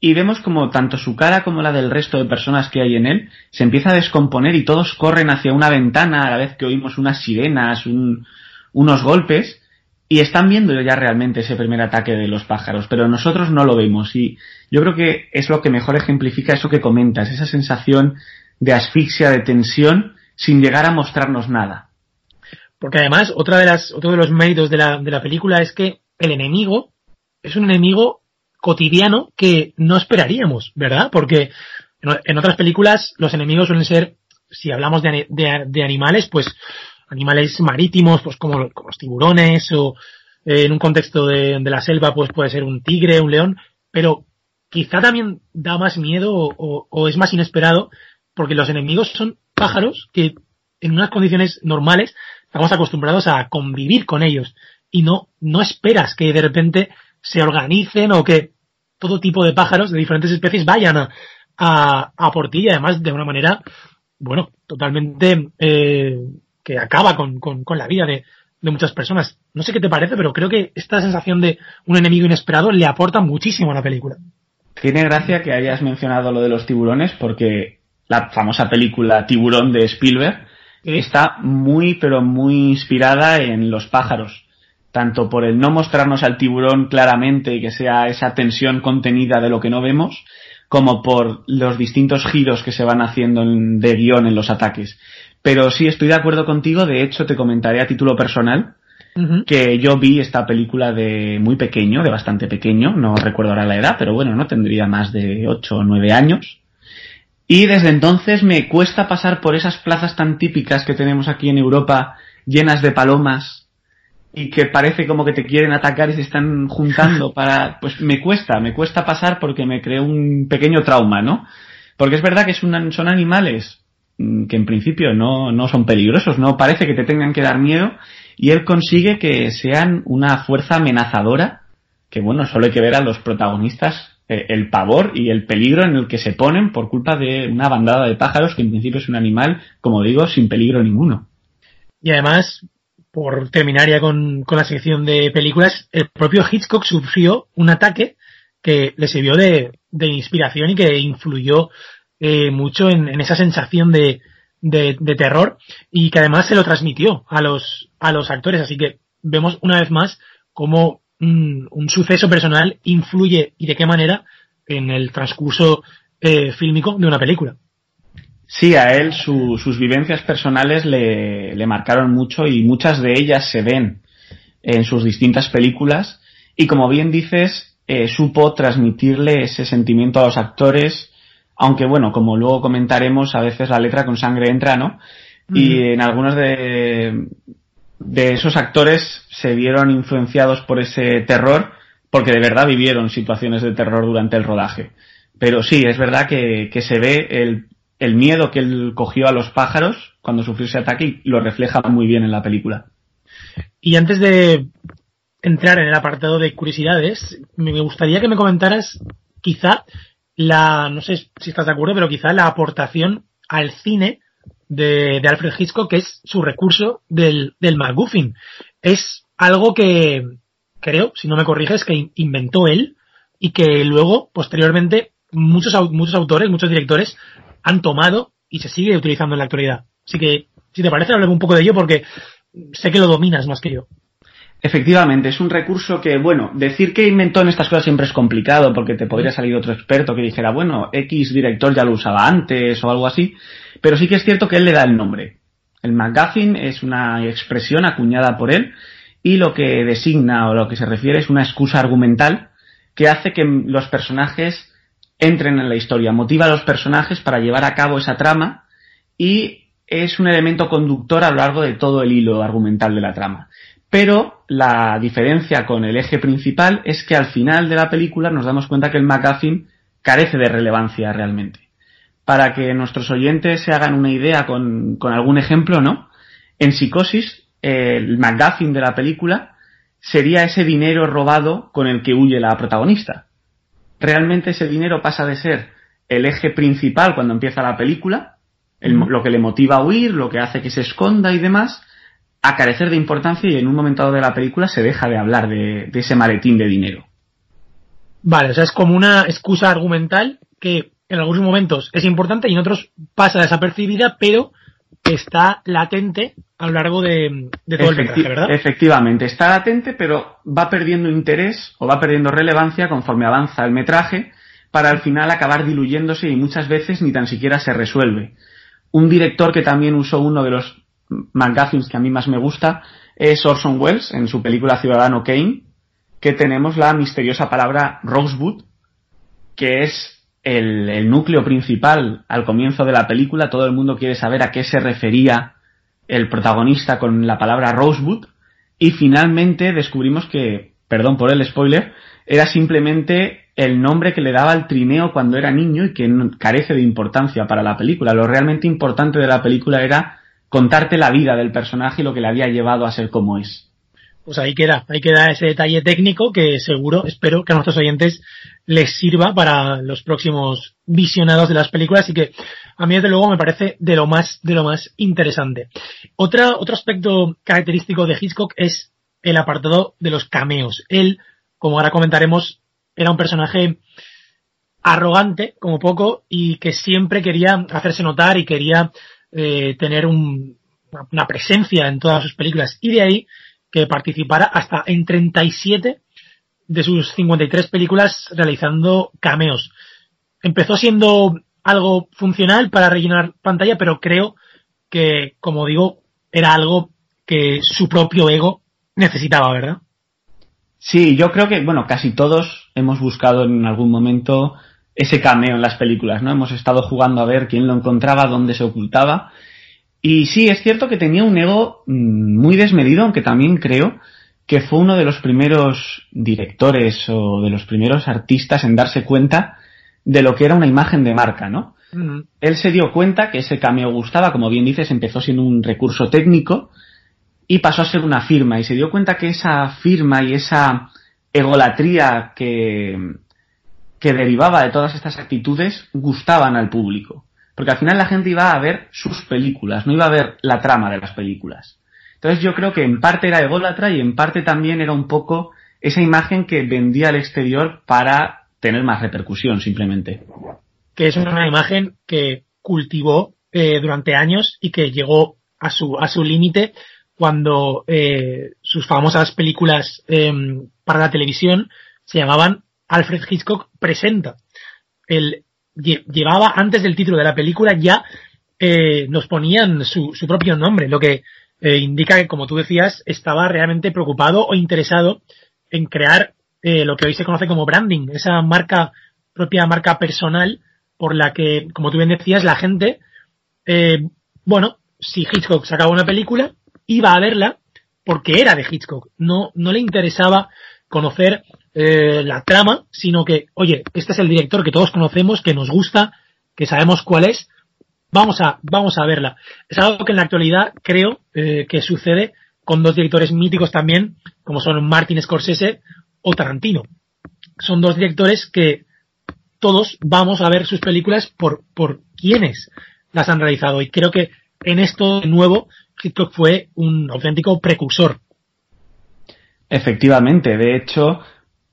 y vemos como tanto su cara como la del resto de personas que hay en él se empieza a descomponer y todos corren hacia una ventana a la vez que oímos unas sirenas, un- unos golpes, y están viendo ya realmente ese primer ataque de los pájaros, pero nosotros no lo vemos, y yo creo que es lo que mejor ejemplifica eso que comentas, esa sensación de asfixia, de tensión, sin llegar a mostrarnos nada. Porque además, otra de las, otro de los méritos de la, de la película es que el enemigo es un enemigo cotidiano que no esperaríamos, ¿verdad? Porque en, otras películas los enemigos suelen ser, si hablamos de, de- animales, pues animales marítimos, pues como, los tiburones o eh, en un contexto de la selva, pues puede ser un tigre, un león, pero quizá también da más miedo o, es más inesperado porque los enemigos son pájaros que en unas condiciones normales estamos acostumbrados a convivir con ellos y no, no esperas que de repente se organicen o que todo tipo de pájaros de diferentes especies vayan a, a, a por ti y además de una manera, bueno, totalmente eh, que acaba con, con, con la vida de, de muchas personas. No sé qué te parece, pero creo que esta sensación de un enemigo inesperado le aporta muchísimo a la película. Tiene gracia que hayas mencionado lo de los tiburones porque la famosa película Tiburón de Spielberg ¿Eh? está muy pero muy inspirada en los pájaros. Tanto por el no mostrarnos al tiburón claramente y que sea esa tensión contenida de lo que no vemos, como por los distintos giros que se van haciendo en- de guion en los ataques. Pero sí, estoy de acuerdo contigo, de hecho te comentaré a título personal Que yo vi esta película de muy pequeño, de bastante pequeño, no recuerdo ahora la edad, pero bueno, no tendría más de 8 o 9 años. Y desde entonces me cuesta pasar por esas plazas tan típicas que tenemos aquí en Europa, llenas de palomas, y que parece como que te quieren atacar y se están juntando para, pues me cuesta, me cuesta pasar porque me creó un pequeño trauma, ¿no? Porque es verdad que es una- son animales mm, que en principio no, no son peligrosos, no parece que te tengan que dar miedo, y él consigue que sean una fuerza amenazadora, que bueno, solo hay que ver a los protagonistas eh, el pavor y el peligro en el que se ponen por culpa de una bandada de pájaros que en principio es un animal, como digo, sin peligro ninguno. Y además, por terminar ya con, con la sección de películas, el propio Hitchcock sufrió un ataque que le sirvió de, de inspiración y que influyó eh, mucho en, en esa sensación de, de, terror y que además se lo transmitió a los, a los actores. Así que vemos una vez más cómo un, un suceso personal influye y de qué manera en el transcurso eh, fílmico de una película. Sí, a él su- sus vivencias personales le, le marcaron mucho y muchas de ellas se ven en sus distintas películas y como bien dices, eh, supo transmitirle ese sentimiento a los actores, aunque bueno, como luego comentaremos, a veces la letra con sangre entra, ¿no? Y en algunos de, de esos actores se vieron influenciados por ese terror porque de verdad vivieron situaciones de terror durante el rodaje. Pero sí, es verdad que, que se ve el, el miedo que él cogió a los pájaros cuando sufrió ese ataque y lo refleja muy bien en la película. Y antes de entrar en el apartado de curiosidades, me gustaría que me comentaras quizá la, no sé si estás de acuerdo, pero quizá la aportación al cine de, de Alfred Hitchcock, que es su recurso del, del. Es algo que creo, si no me corriges, que in- inventó él y que luego, posteriormente, muchos, muchos autores, muchos directores han tomado y se sigue utilizando en la actualidad. Así que, si te parece, hablemos un poco de ello porque sé que lo dominas más que yo. Efectivamente, es un recurso que, bueno, decir que inventó en estas cosas siempre es complicado porque te podría salir otro experto que dijera, bueno, X director ya lo usaba antes o algo así, pero sí que es cierto que él le da el nombre. El MacGuffin es una expresión acuñada por él y lo que designa o lo que se refiere es una excusa argumental que hace que los personajes entren en la historia, motiva a los personajes para llevar a cabo esa trama y es un elemento conductor a lo largo de todo el hilo argumental de la trama. Pero la diferencia con el eje principal es que al final de la película nos damos cuenta que el MacGuffin carece de relevancia realmente. Para que nuestros oyentes se hagan una idea con, con algún ejemplo, ¿no? En Psicosis, el MacGuffin de la película sería ese dinero robado con el que huye la protagonista. Realmente ese dinero pasa de ser el eje principal cuando empieza la película, lo que le motiva a huir, lo que hace que se esconda y demás, a carecer de importancia y en un momento dado de la película se deja de hablar de, de ese maletín de dinero. Vale, o sea, es como una excusa argumental que en algunos momentos es importante y en otros pasa desapercibida, pero está latente a lo largo de, todo el metraje, ¿verdad? Efectivamente, está latente, pero va perdiendo interés o va perdiendo relevancia conforme avanza el metraje para al final acabar diluyéndose y muchas veces ni tan siquiera se resuelve. Un director que también usó uno de los McGuffins que a mí más me gusta es Orson Welles en su película Ciudadano Kane, que tenemos la misteriosa palabra Rosewood, que es el, núcleo principal al comienzo de la película, todo el mundo quiere saber a qué se refería el protagonista con la palabra Rosewood, y finalmente descubrimos que, perdón por el spoiler, era simplemente el nombre que le daba al trineo cuando era niño y que carece de importancia para la película. Lo realmente importante de la película era contarte la vida del personaje y lo que le había llevado a ser como es pues ahí queda, ahí queda ese detalle técnico que seguro, espero que a nuestros oyentes les sirva para los próximos visionados de las películas y que a mí desde luego me parece de lo más, de lo más interesante. Otra, otro aspecto característico de Hitchcock es el apartado de los cameos. Él, como ahora comentaremos, era un personaje arrogante, como poco, y que siempre quería hacerse notar y quería eh, tener un, una presencia en todas sus películas. Y de ahí que participara hasta en 37 de sus 53 películas realizando cameos. Empezó siendo algo funcional para rellenar pantalla, pero creo que, como digo, era algo que su propio ego necesitaba, ¿verdad? Sí, yo creo que, bueno, casi todos hemos buscado en algún momento ese cameo en las películas, ¿no? Hemos estado jugando a ver quién lo encontraba, dónde se ocultaba, y sí, es cierto que tenía un ego mm, muy desmedido, aunque también creo que fue uno de los primeros directores o de los primeros artistas en darse cuenta de lo que era una imagen de marca, ¿no? Él se dio cuenta que ese cameo gustaba, como bien dices, empezó siendo un recurso técnico y pasó a ser una firma y se dio cuenta que esa firma y esa egolatría que, que derivaba de todas estas actitudes gustaban al público. Porque al final la gente iba a ver sus películas, no iba a ver la trama de las películas. Entonces yo creo que en parte era ególatra y en parte también era un poco esa imagen que vendía al exterior para tener más repercusión simplemente. Que es una imagen que cultivó eh, durante años y que llegó a su, a su límite cuando eh, sus famosas películas em, para la televisión se llamaban Alfred Hitchcock Presenta. El, llevaba antes del título de la película ya eh, nos ponían su, propio nombre, lo que eh, indica que, como tú decías, estaba realmente preocupado o interesado en crear eh, lo que hoy se conoce como branding, esa marca, propia marca personal por la que, como tú bien decías, la gente, eh, bueno, si Hitchcock sacaba una película, iba a verla porque era de Hitchcock, no, no le interesaba conocer eh, la trama, sino que, oye, este es el director que todos conocemos, que nos gusta, que sabemos cuál es, vamos a, vamos a verla. Es algo que en la actualidad creo eh, que sucede con dos directores míticos también, como son Martin Scorsese o Tarantino. Son dos directores que todos vamos a ver sus películas por, por quienes las han realizado. Y creo que en esto de nuevo, Hitchcock fue un auténtico precursor. Efectivamente, de hecho,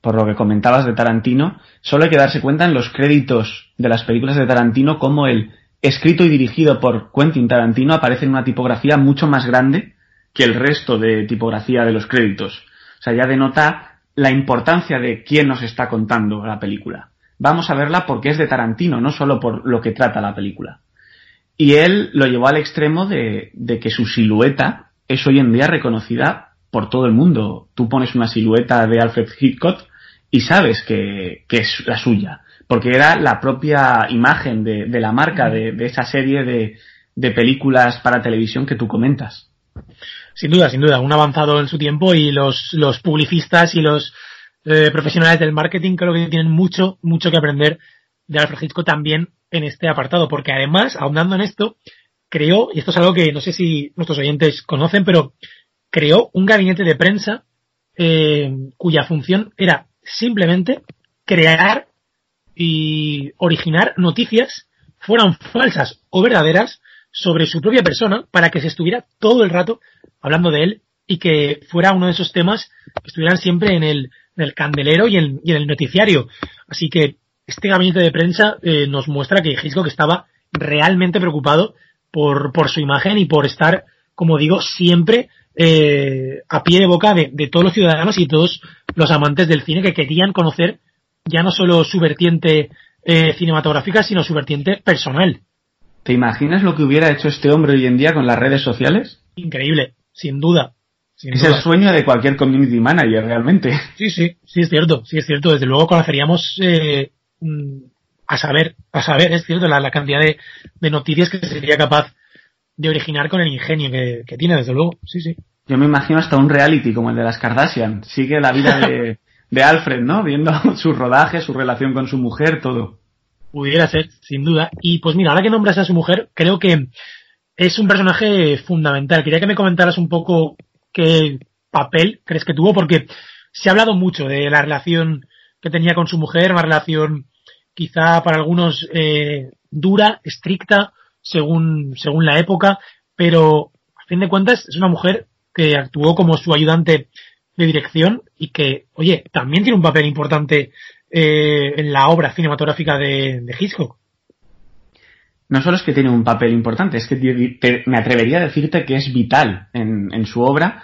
por lo que comentabas de Tarantino, solo hay que darse cuenta en los créditos de las películas de Tarantino como el escrito y dirigido por Quentin Tarantino aparece en una tipografía mucho más grande que el resto de tipografía de los créditos. O sea, ya denota la importancia de quién nos está contando la película. Vamos a verla porque es de Tarantino, no solo por lo que trata la película. Y él lo llevó al extremo de, de que su silueta es hoy en día reconocida por todo el mundo. Tú pones una silueta de Alfred Hitchcock y sabes que, es la suya. porque era la propia imagen de, la marca, de, esa serie de, de películas para televisión que tú comentas. Sin duda, sin duda, un avanzado en su tiempo y los, publicistas y los eh, profesionales del marketing creo que tienen mucho, mucho que aprender de Alfred también en este apartado, porque además, ahondando en esto, creó, y esto es algo que no sé si nuestros oyentes conocen, pero creó un gabinete de prensa eh, cuya función era simplemente crear y originar noticias, fueran falsas o verdaderas, sobre su propia persona para que se estuviera todo el rato hablando de él y que fuera uno de esos temas que estuvieran siempre en el, candelero y en, el noticiario. Así que este gabinete de prensa eh, nos muestra que Hitchcock estaba realmente preocupado por, por su imagen y por estar, como digo, siempre eh, a pie de boca de, todos los ciudadanos y todos los amantes del cine que querían conocer ya no solo su vertiente eh, cinematográfica, sino su vertiente personal. ¿Te imaginas lo que hubiera hecho este hombre hoy en día con las redes sociales? Increíble, sin duda. es el sueño de cualquier community manager, realmente. Sí, sí, sí es cierto, sí es cierto. Desde luego conoceríamos eh, mm, a saber, a saber, es cierto, la, cantidad de, noticias que sería capaz de originar con el ingenio que, tiene, desde luego. Sí, sí. Yo me imagino hasta un reality como el de las Kardashian. Sigue la vida de, de Alfred, ¿no? Viendo su rodaje, su relación con su mujer, todo. Pudiera ser, sin duda. Y pues mira, ahora que nombras a su mujer, creo que es un personaje fundamental. Quería que me comentaras un poco qué papel crees que tuvo, porque se ha hablado mucho de la relación que tenía con su mujer, una relación quizá para algunos eh, dura, estricta, según, según la época, pero a fin de cuentas es una mujer que actuó como su ayudante de dirección y que, oye, también tiene un papel importante eh, en la obra cinematográfica de, Hitchcock. No solo es que tiene un papel importante, es que me atrevería a decirte que es vital en, su obra.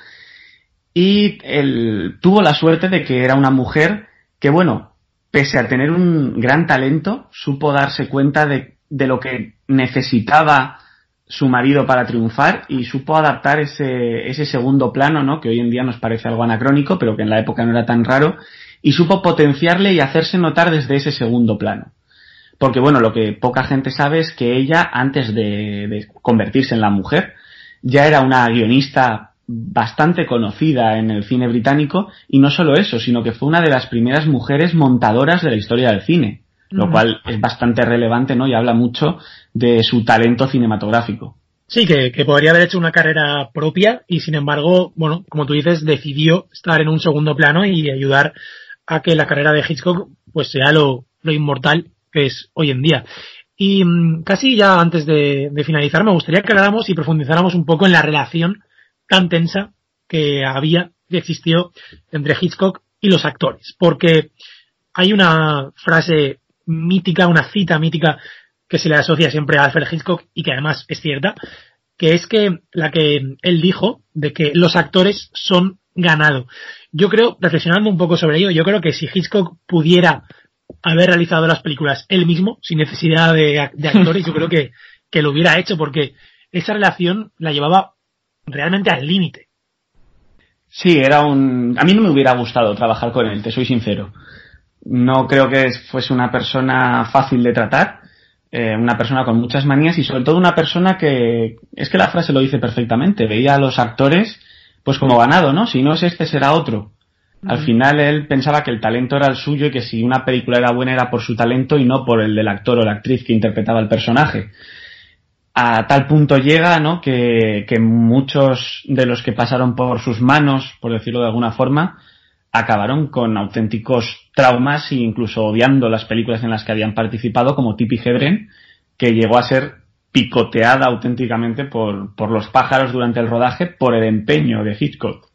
Y él tuvo la suerte de que era una mujer que, bueno, pese a tener un gran talento, supo darse cuenta de, de lo que necesitaba su marido para triunfar y supo adaptar ese, ese segundo plano, ¿no? Que hoy en día nos parece algo anacrónico, pero que en la época no era tan raro, y supo potenciarle y hacerse notar desde ese segundo plano. Porque bueno, lo que poca gente sabe es que ella, antes de, convertirse en la mujer, ya era una guionista bastante conocida en el cine británico y no solo eso, sino que fue una de las primeras mujeres montadoras de la historia del cine, lo cual es bastante relevante, ¿no? Y habla mucho de su talento cinematográfico. Sí, que, que, podría haber hecho una carrera propia y sin embargo, bueno, como tú dices, decidió estar en un segundo plano y ayudar a que la carrera de Hitchcock pues sea lo, inmortal que es hoy en día. Y mm, casi ya antes de, finalizar me gustaría que habláramos y profundizáramos un poco en la relación tan tensa que había y existió entre Hitchcock y los actores. Porque hay una frase mítica, una cita mítica que se le asocia siempre a Alfred Hitchcock y que además es cierta, que es que la que él dijo de que los actores son ganado. Yo creo, reflexionando un poco sobre ello, yo creo que si Hitchcock pudiera haber realizado las películas él mismo, sin necesidad de, actores, yo creo que, que lo hubiera hecho porque esa relación la llevaba realmente al límite. Sí, era un... A mí no me hubiera gustado trabajar con él, te soy sincero. No creo que fuese una persona fácil de tratar, eh, una persona con muchas manías y sobre todo una persona que... Es que la frase lo dice perfectamente, veía a los actores pues como ganado, ¿no? Si no es este, será otro. Al final él pensaba que el talento era el suyo y que si una película era buena era por su talento y no por el del actor o la actriz que interpretaba el personaje. A tal punto llega, ¿no? Que, que muchos de los que pasaron por sus manos, por decirlo de alguna forma, acabaron con auténticos traumas e incluso odiando las películas en las que habían participado, como Tippi Hedren, que llegó a ser picoteada auténticamente por, por los pájaros durante el rodaje por el empeño de Hitchcock.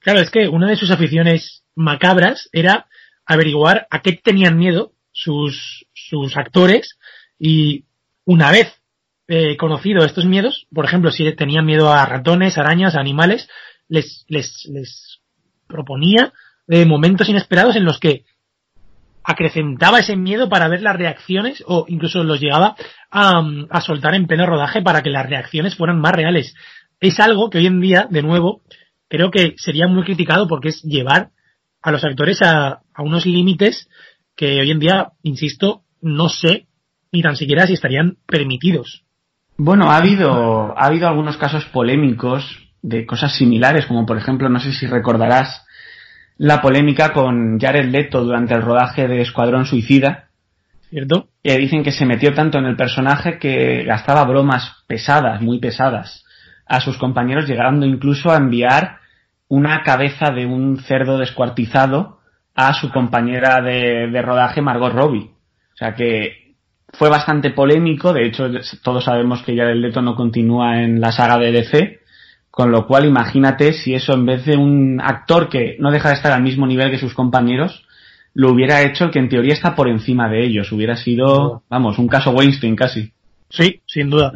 Claro, es que una de sus aficiones macabras era averiguar a qué tenían miedo sus, sus actores y una vez eh, conocido estos miedos, por ejemplo, si tenían miedo a ratones, arañas, animales, les, les, les proponía eh, momentos inesperados en los que acrecentaba ese miedo para ver las reacciones o incluso los llegaba a, soltar en pleno rodaje para que las reacciones fueran más reales. Es algo que hoy en día, de nuevo, creo que sería muy criticado porque es llevar a los actores a, unos límites que hoy en día, insisto, no sé ni tan siquiera si estarían permitidos. Bueno, ha habido, ha habido algunos casos polémicos de cosas similares, como por ejemplo, no sé si recordarás la polémica con Jared Leto durante el rodaje de Escuadrón Suicida. ¿Cierto? Que dicen que se metió tanto en el personaje que gastaba bromas pesadas, muy pesadas, a sus compañeros, llegando incluso a enviar una cabeza de un cerdo descuartizado a su compañera de, rodaje, Margot Robbie. O sea que fue bastante polémico, de hecho todos sabemos que Jared Leto no continúa en la saga de DC, con lo cual imagínate si eso en vez de un actor que no deja de estar al mismo nivel que sus compañeros, lo hubiera hecho el que en teoría está por encima de ellos, hubiera sido, vamos, un caso Weinstein casi. Sí, sin duda.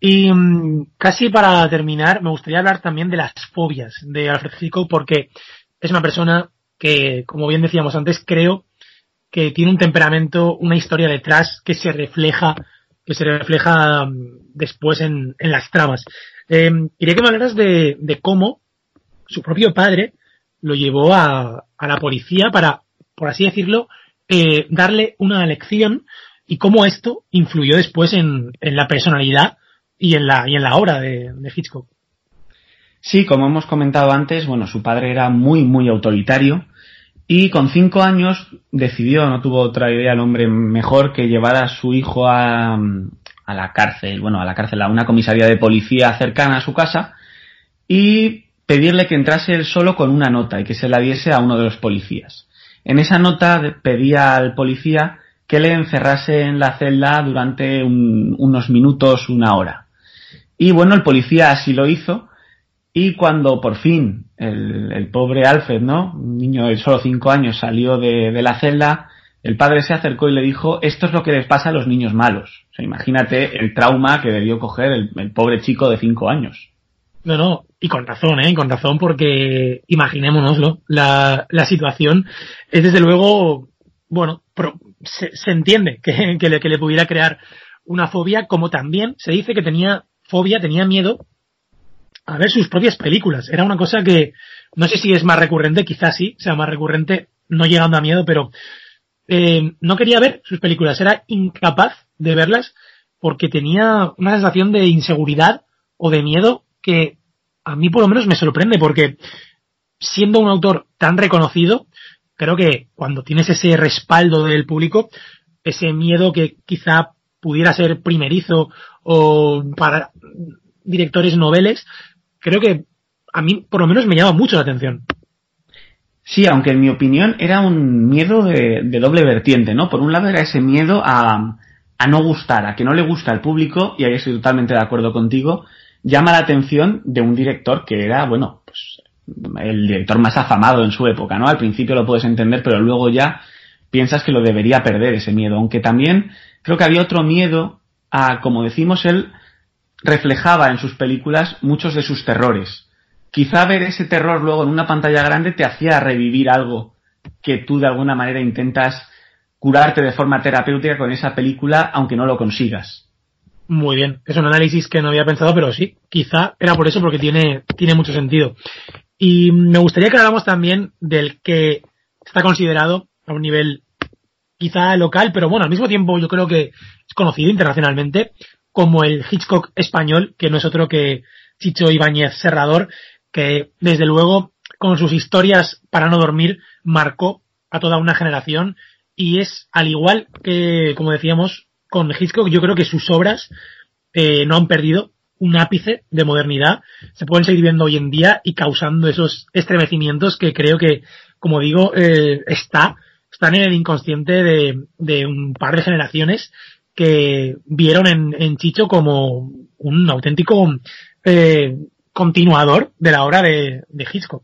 Y mm, casi para terminar, me gustaría hablar también de las fobias de Alfred Hitchcock porque es una persona que, como bien decíamos antes, creo que tiene un temperamento, una historia detrás que se refleja, que se refleja mm, después en, las tramas. Quería que me hablaras de, cómo su propio padre lo llevó a, la policía para, por así decirlo, eh, darle una lección y cómo esto influyó después en, en la personalidad y en la, y en la obra de, de Hitchcock. Sí, como hemos comentado antes, bueno, su padre era muy, muy autoritario y con cinco años decidió, no tuvo otra idea el hombre mejor que llevar a su hijo a, a la cárcel, bueno, a la cárcel, a una comisaría de policía cercana a su casa y pedirle que entrase él solo con una nota y que se la diese a uno de los policías. En esa nota pedía al policía que le encerrase en la celda durante unos minutos, una hora. Y bueno, el policía así lo hizo. Y cuando por fin el, pobre Alfred, ¿no? Un niño de solo cinco años salió de, la celda, el padre se acercó y le dijo, esto es lo que les pasa a los niños malos. O sea, imagínate el trauma que debió coger el, pobre chico de cinco años. No, no, y con razón, ¿eh? Con razón porque imaginémonoslo, la, situación es desde luego, bueno, se, entiende que, que le pudiera crear una fobia, como también se dice que tenía fobia, tenía miedo a ver sus propias películas. Era una cosa que no sé si es más recurrente, quizás sí, sea más recurrente, no llegando a miedo, pero eh, no quería ver sus películas. Era incapaz de verlas porque tenía una sensación de inseguridad o de miedo que a mí por lo menos me sorprende porque siendo un autor tan reconocido, creo que cuando tienes ese respaldo del público, ese miedo que quizá pudiera ser primerizo o para directores noveles, creo que a mí por lo menos me llama mucho la atención. Sí, aunque en mi opinión era un miedo de, doble vertiente, ¿no? Por un lado era ese miedo a, a, no gustar, a que no le gusta al público, y ahí estoy totalmente de acuerdo contigo, llama la atención de un director que era, bueno, pues el director más afamado en su época, ¿no? Al principio lo puedes entender, pero luego ya piensas que lo debería perder ese miedo, aunque también creo que había otro miedo a, como decimos, él reflejaba en sus películas muchos de sus terrores. Quizá ver ese terror luego en una pantalla grande te hacía revivir algo que tú de alguna manera intentas curarte de forma terapéutica con esa película, aunque no lo consigas. Muy bien, es un análisis que no había pensado, pero sí, quizá era por eso, porque tiene, tiene mucho sentido. Y me gustaría que habláramos también del que está considerado a un nivel quizá local, pero bueno, al mismo tiempo yo creo que es conocido internacionalmente como el Hitchcock español, que no es otro que Chicho Ibáñez Serrador, que desde luego con sus historias para no dormir marcó a toda una generación y es al igual que, como decíamos, con Hitchcock, yo creo que sus obras eh, no han perdido un ápice de modernidad, se pueden seguir viendo hoy en día y causando esos estremecimientos que creo que, como digo, eh, está están en el inconsciente de, un par de generaciones que vieron en, Chicho como un auténtico eh, continuador de la obra de, Hitchcock.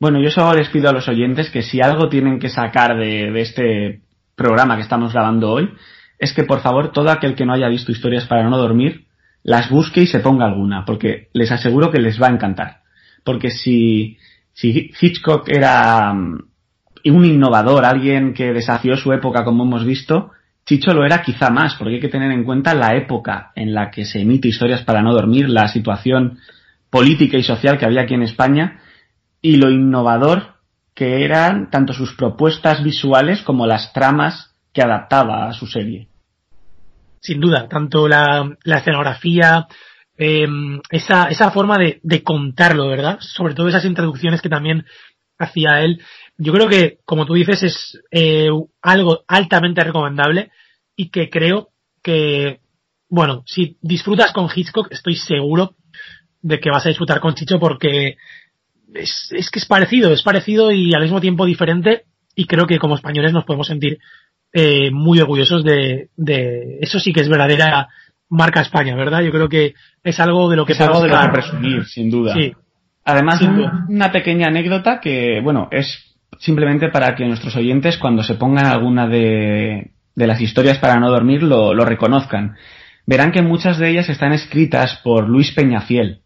Bueno, yo solo les pido a los oyentes que si algo tienen que sacar de, este programa que estamos grabando hoy, es que por favor todo aquel que no haya visto historias para no dormir, las busque y se ponga alguna, porque les aseguro que les va a encantar. Porque si, si Hitchcock era un innovador, alguien que desafió su época como hemos visto, Chicho lo era quizá más, porque hay que tener en cuenta la época en la que se emite historias para no dormir, la situación política y social que había aquí en España y lo innovador que eran tanto sus propuestas visuales como las tramas que adaptaba a su serie. Sin duda, tanto la, escenografía, em, esa, forma de, de contarlo, ¿verdad? Sobre todo esas introducciones que también hacía él. Yo creo que, como tú dices, es eh, algo altamente recomendable y que creo que, bueno, si disfrutas con Hitchcock, estoy seguro de que vas a disfrutar con Chicho porque es, es que es parecido, es parecido y al mismo tiempo diferente y creo que como españoles nos podemos sentir eh, muy orgullosos de, de, eso sí que es verdadera marca España, ¿verdad? Yo creo que es algo de lo que es algo de lo que presumir, sin duda. Sí. Además, una pequeña anécdota que, bueno, es simplemente para que nuestros oyentes, cuando se pongan alguna de, las historias para no dormir, lo, reconozcan. Verán que muchas de ellas están escritas por Luis Peñafiel.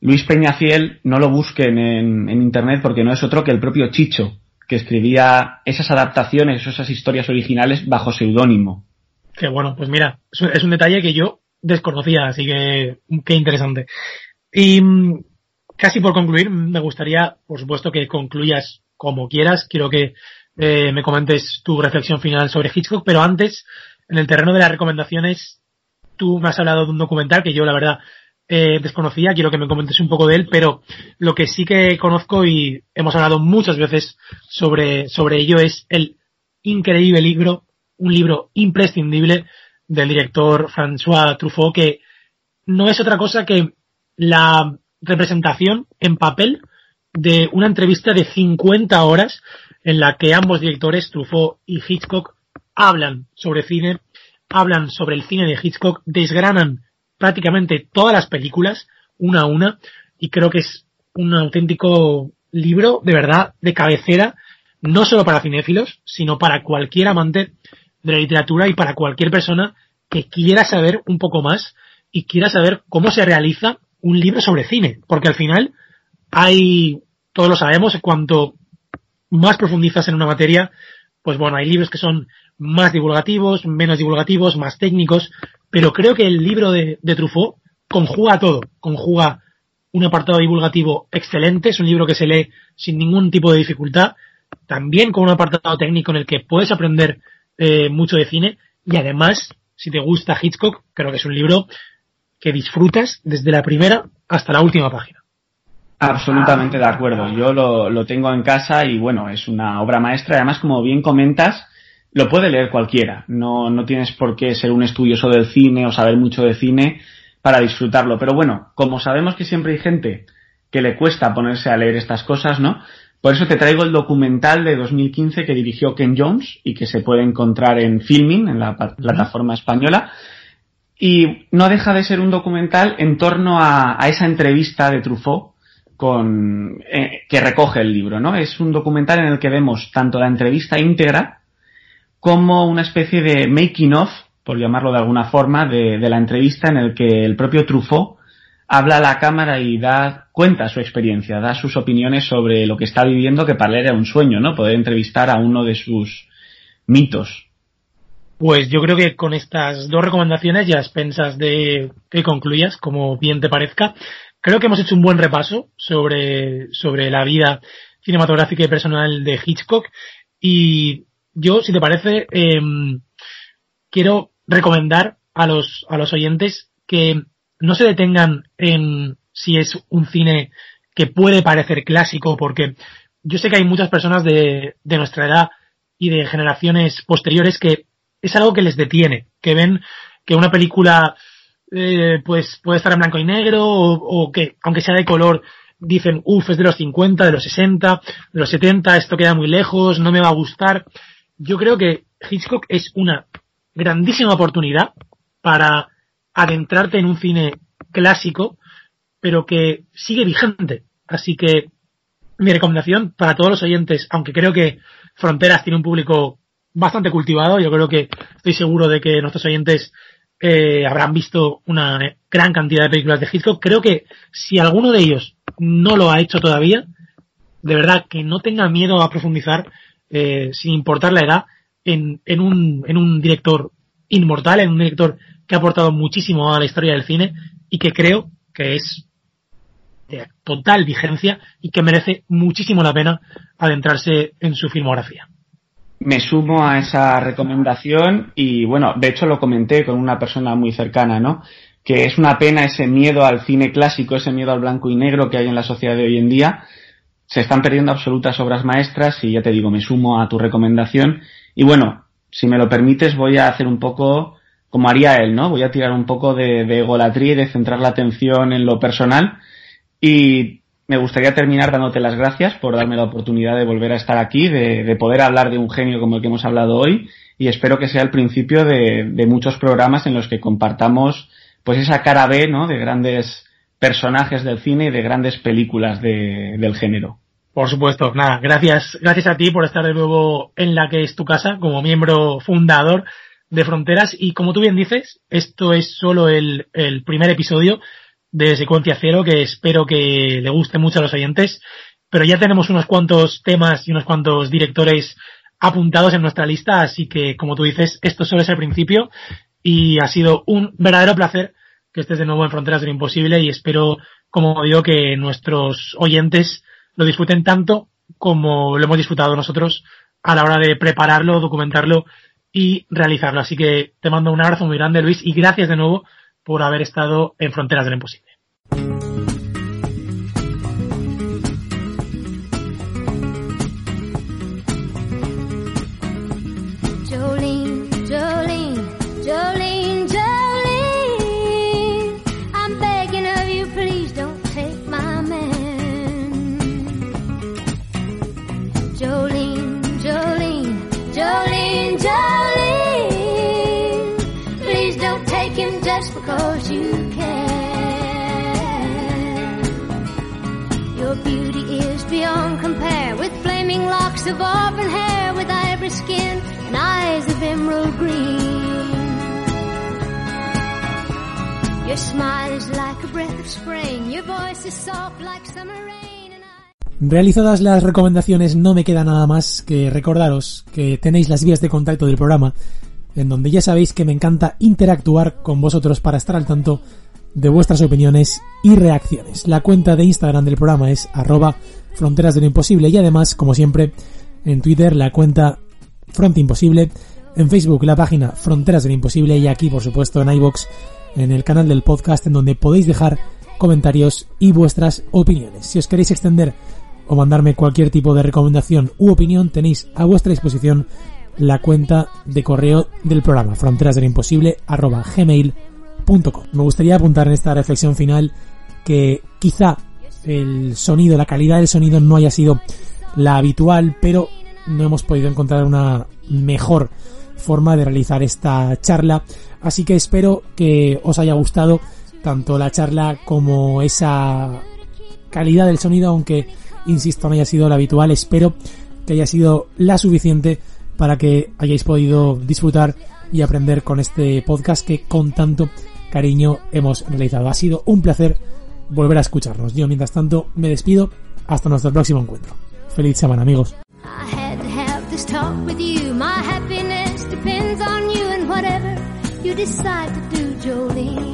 Luis Peñafiel no lo busquen en, internet porque no es otro que el propio Chicho, que escribía esas adaptaciones, esas historias originales bajo seudónimo. Que bueno, pues mira, es un detalle que yo desconocía, así que qué interesante. Y mm, casi por concluir, me gustaría, por supuesto, que concluyas como quieras. Quiero que eh, me comentes tu reflexión final sobre Hitchcock, pero antes, en el terreno de las recomendaciones, tú me has hablado de un documental que yo, la verdad, eh, desconocía, quiero que me comentes un poco de él, pero lo que sí que conozco y hemos hablado muchas veces sobre, sobre ello es el increíble libro, un libro imprescindible del director François Truffaut, que no es otra cosa que la representación en papel de una entrevista de 50 horas en la que ambos directores, Truffaut y Hitchcock, hablan sobre cine, hablan sobre el cine de Hitchcock, desgranan prácticamente todas las películas, una a una, y creo que es un auténtico libro, de verdad, de cabecera, no solo para cinéfilos, sino para cualquier amante de la literatura y para cualquier persona que quiera saber un poco más y quiera saber cómo se realiza un libro sobre cine, porque al final hay, todos lo sabemos, cuanto más profundizas en una materia, pues bueno, hay libros que son más divulgativos, menos divulgativos, más técnicos, pero creo que el libro de, Truffaut conjuga todo, conjuga un apartado divulgativo excelente, es un libro que se lee sin ningún tipo de dificultad, también con un apartado técnico en el que puedes aprender eh, mucho de cine y además, si te gusta Hitchcock, creo que es un libro que disfrutas desde la primera hasta la última página. Absolutamente de acuerdo. Yo lo, lo tengo en casa y bueno, es una obra maestra. Además, como bien comentas, lo puede leer cualquiera. No, no tienes por qué ser un estudioso del cine o saber mucho de cine para disfrutarlo. Pero bueno, como sabemos que siempre hay gente que le cuesta ponerse a leer estas cosas, ¿no? Por eso te traigo el documental de 2015 que dirigió Ken Jones y que se puede encontrar en Filming, en la plataforma española. Y no deja de ser un documental en torno a, esa entrevista de Truffaut con, eh, que recoge el libro, ¿no? Es un documental en el que vemos tanto la entrevista íntegra como una especie de making of, por llamarlo de alguna forma, de, la entrevista en el que el propio Truffaut habla a la cámara y da cuenta su experiencia, da sus opiniones sobre lo que está viviendo, que para él era un sueño, ¿no? Poder entrevistar a uno de sus mitos. Pues yo creo que con estas dos recomendaciones ya expensas de que concluyas, como bien te parezca, creo que hemos hecho un buen repaso sobre, sobre la vida cinematográfica y personal de Hitchcock. Y yo, si te parece, em, quiero recomendar a los, a los oyentes que no se detengan en si es un cine que puede parecer clásico, porque yo sé que hay muchas personas de, de nuestra edad y de generaciones posteriores que es algo que les detiene, que ven que una película eh, pues puede estar en blanco y negro o, o, que aunque sea de color dicen uff es de los 50, de los 60, de los 70, esto queda muy lejos, no me va a gustar yo creo que Hitchcock es una grandísima oportunidad para adentrarte en un cine clásico, pero que sigue vigente. Así que mi recomendación para todos los oyentes, aunque creo que Fronteras tiene un público bastante cultivado, yo creo que estoy seguro de que nuestros oyentes eh, habrán visto una gran cantidad de películas de Hitchcock. Creo que si alguno de ellos no lo ha hecho todavía, de verdad que no tenga miedo a profundizar eh, sin importar la edad, en, en, un, en un director inmortal, en un director que ha aportado muchísimo a la historia del cine y que creo que es de total vigencia y que merece muchísimo la pena adentrarse en su filmografía. Me sumo a esa recomendación y bueno, de hecho lo comenté con una persona muy cercana, ¿no? Que es una pena ese miedo al cine clásico, ese miedo al blanco y negro que hay en la sociedad de hoy en día. Se están perdiendo absolutas obras maestras y ya te digo, me sumo a tu recomendación. Y bueno, si me lo permites, voy a hacer un poco como haría él, ¿no? Voy a tirar un poco de, de egolatría y de centrar la atención en lo personal. Y me gustaría terminar dándote las gracias por darme la oportunidad de volver a estar aquí, de, poder hablar de un genio como el que hemos hablado hoy. Y espero que sea el principio de, muchos programas en los que compartamos pues esa cara B, ¿no? De grandes personajes del cine y de grandes películas del género. Por supuesto, nada, gracias, gracias a ti por estar de nuevo en la que es tu casa como miembro fundador de Fronteras y como tú bien dices, esto es solo el, el primer episodio de Secuencia Cero que espero que le guste mucho a los oyentes, pero ya tenemos unos cuantos temas y unos cuantos directores apuntados en nuestra lista, así que como tú dices, esto solo es el principio y ha sido un verdadero placer que estés de nuevo en Fronteras de lo Imposible y espero, como digo, que nuestros oyentes lo disfruten tanto como lo hemos disfrutado nosotros a la hora de prepararlo, documentarlo y realizarlo. Así que te mando un abrazo muy grande, Luis, y gracias de nuevo por haber estado en Fronteras de lo Imposible. Realizadas las recomendaciones, no me queda nada más que recordaros que tenéis las vías de contacto del programa, en donde ya sabéis que me encanta interactuar con vosotros para estar al tanto de vuestras opiniones y reacciones. La cuenta de Instagram del programa es arroba fronteras de lo imposible y además, como siempre, en Twitter la cuenta Front Imposible, en Facebook la página Fronteras del Imposible y aquí, por supuesto, en iBox, en el canal del podcast, en donde podéis dejar comentarios y vuestras opiniones. Si os queréis extender o mandarme cualquier tipo de recomendación u opinión, tenéis a vuestra disposición la cuenta de correo del programa fronterasdelimposible@gmail.com. Me gustaría apuntar en esta reflexión final que quizá el sonido, la calidad del sonido no haya sido la habitual, pero no hemos podido encontrar una mejor forma de realizar esta charla. Así que espero que os haya gustado tanto la charla como esa calidad del sonido, aunque insisto no haya sido la habitual. Espero que haya sido la suficiente para que hayáis podido disfrutar y aprender con este podcast que con tanto cariño hemos realizado. Ha sido un placer volver a escucharnos. Yo mientras tanto me despido hasta nuestro próximo encuentro. Feliz semana amigos. decide to do.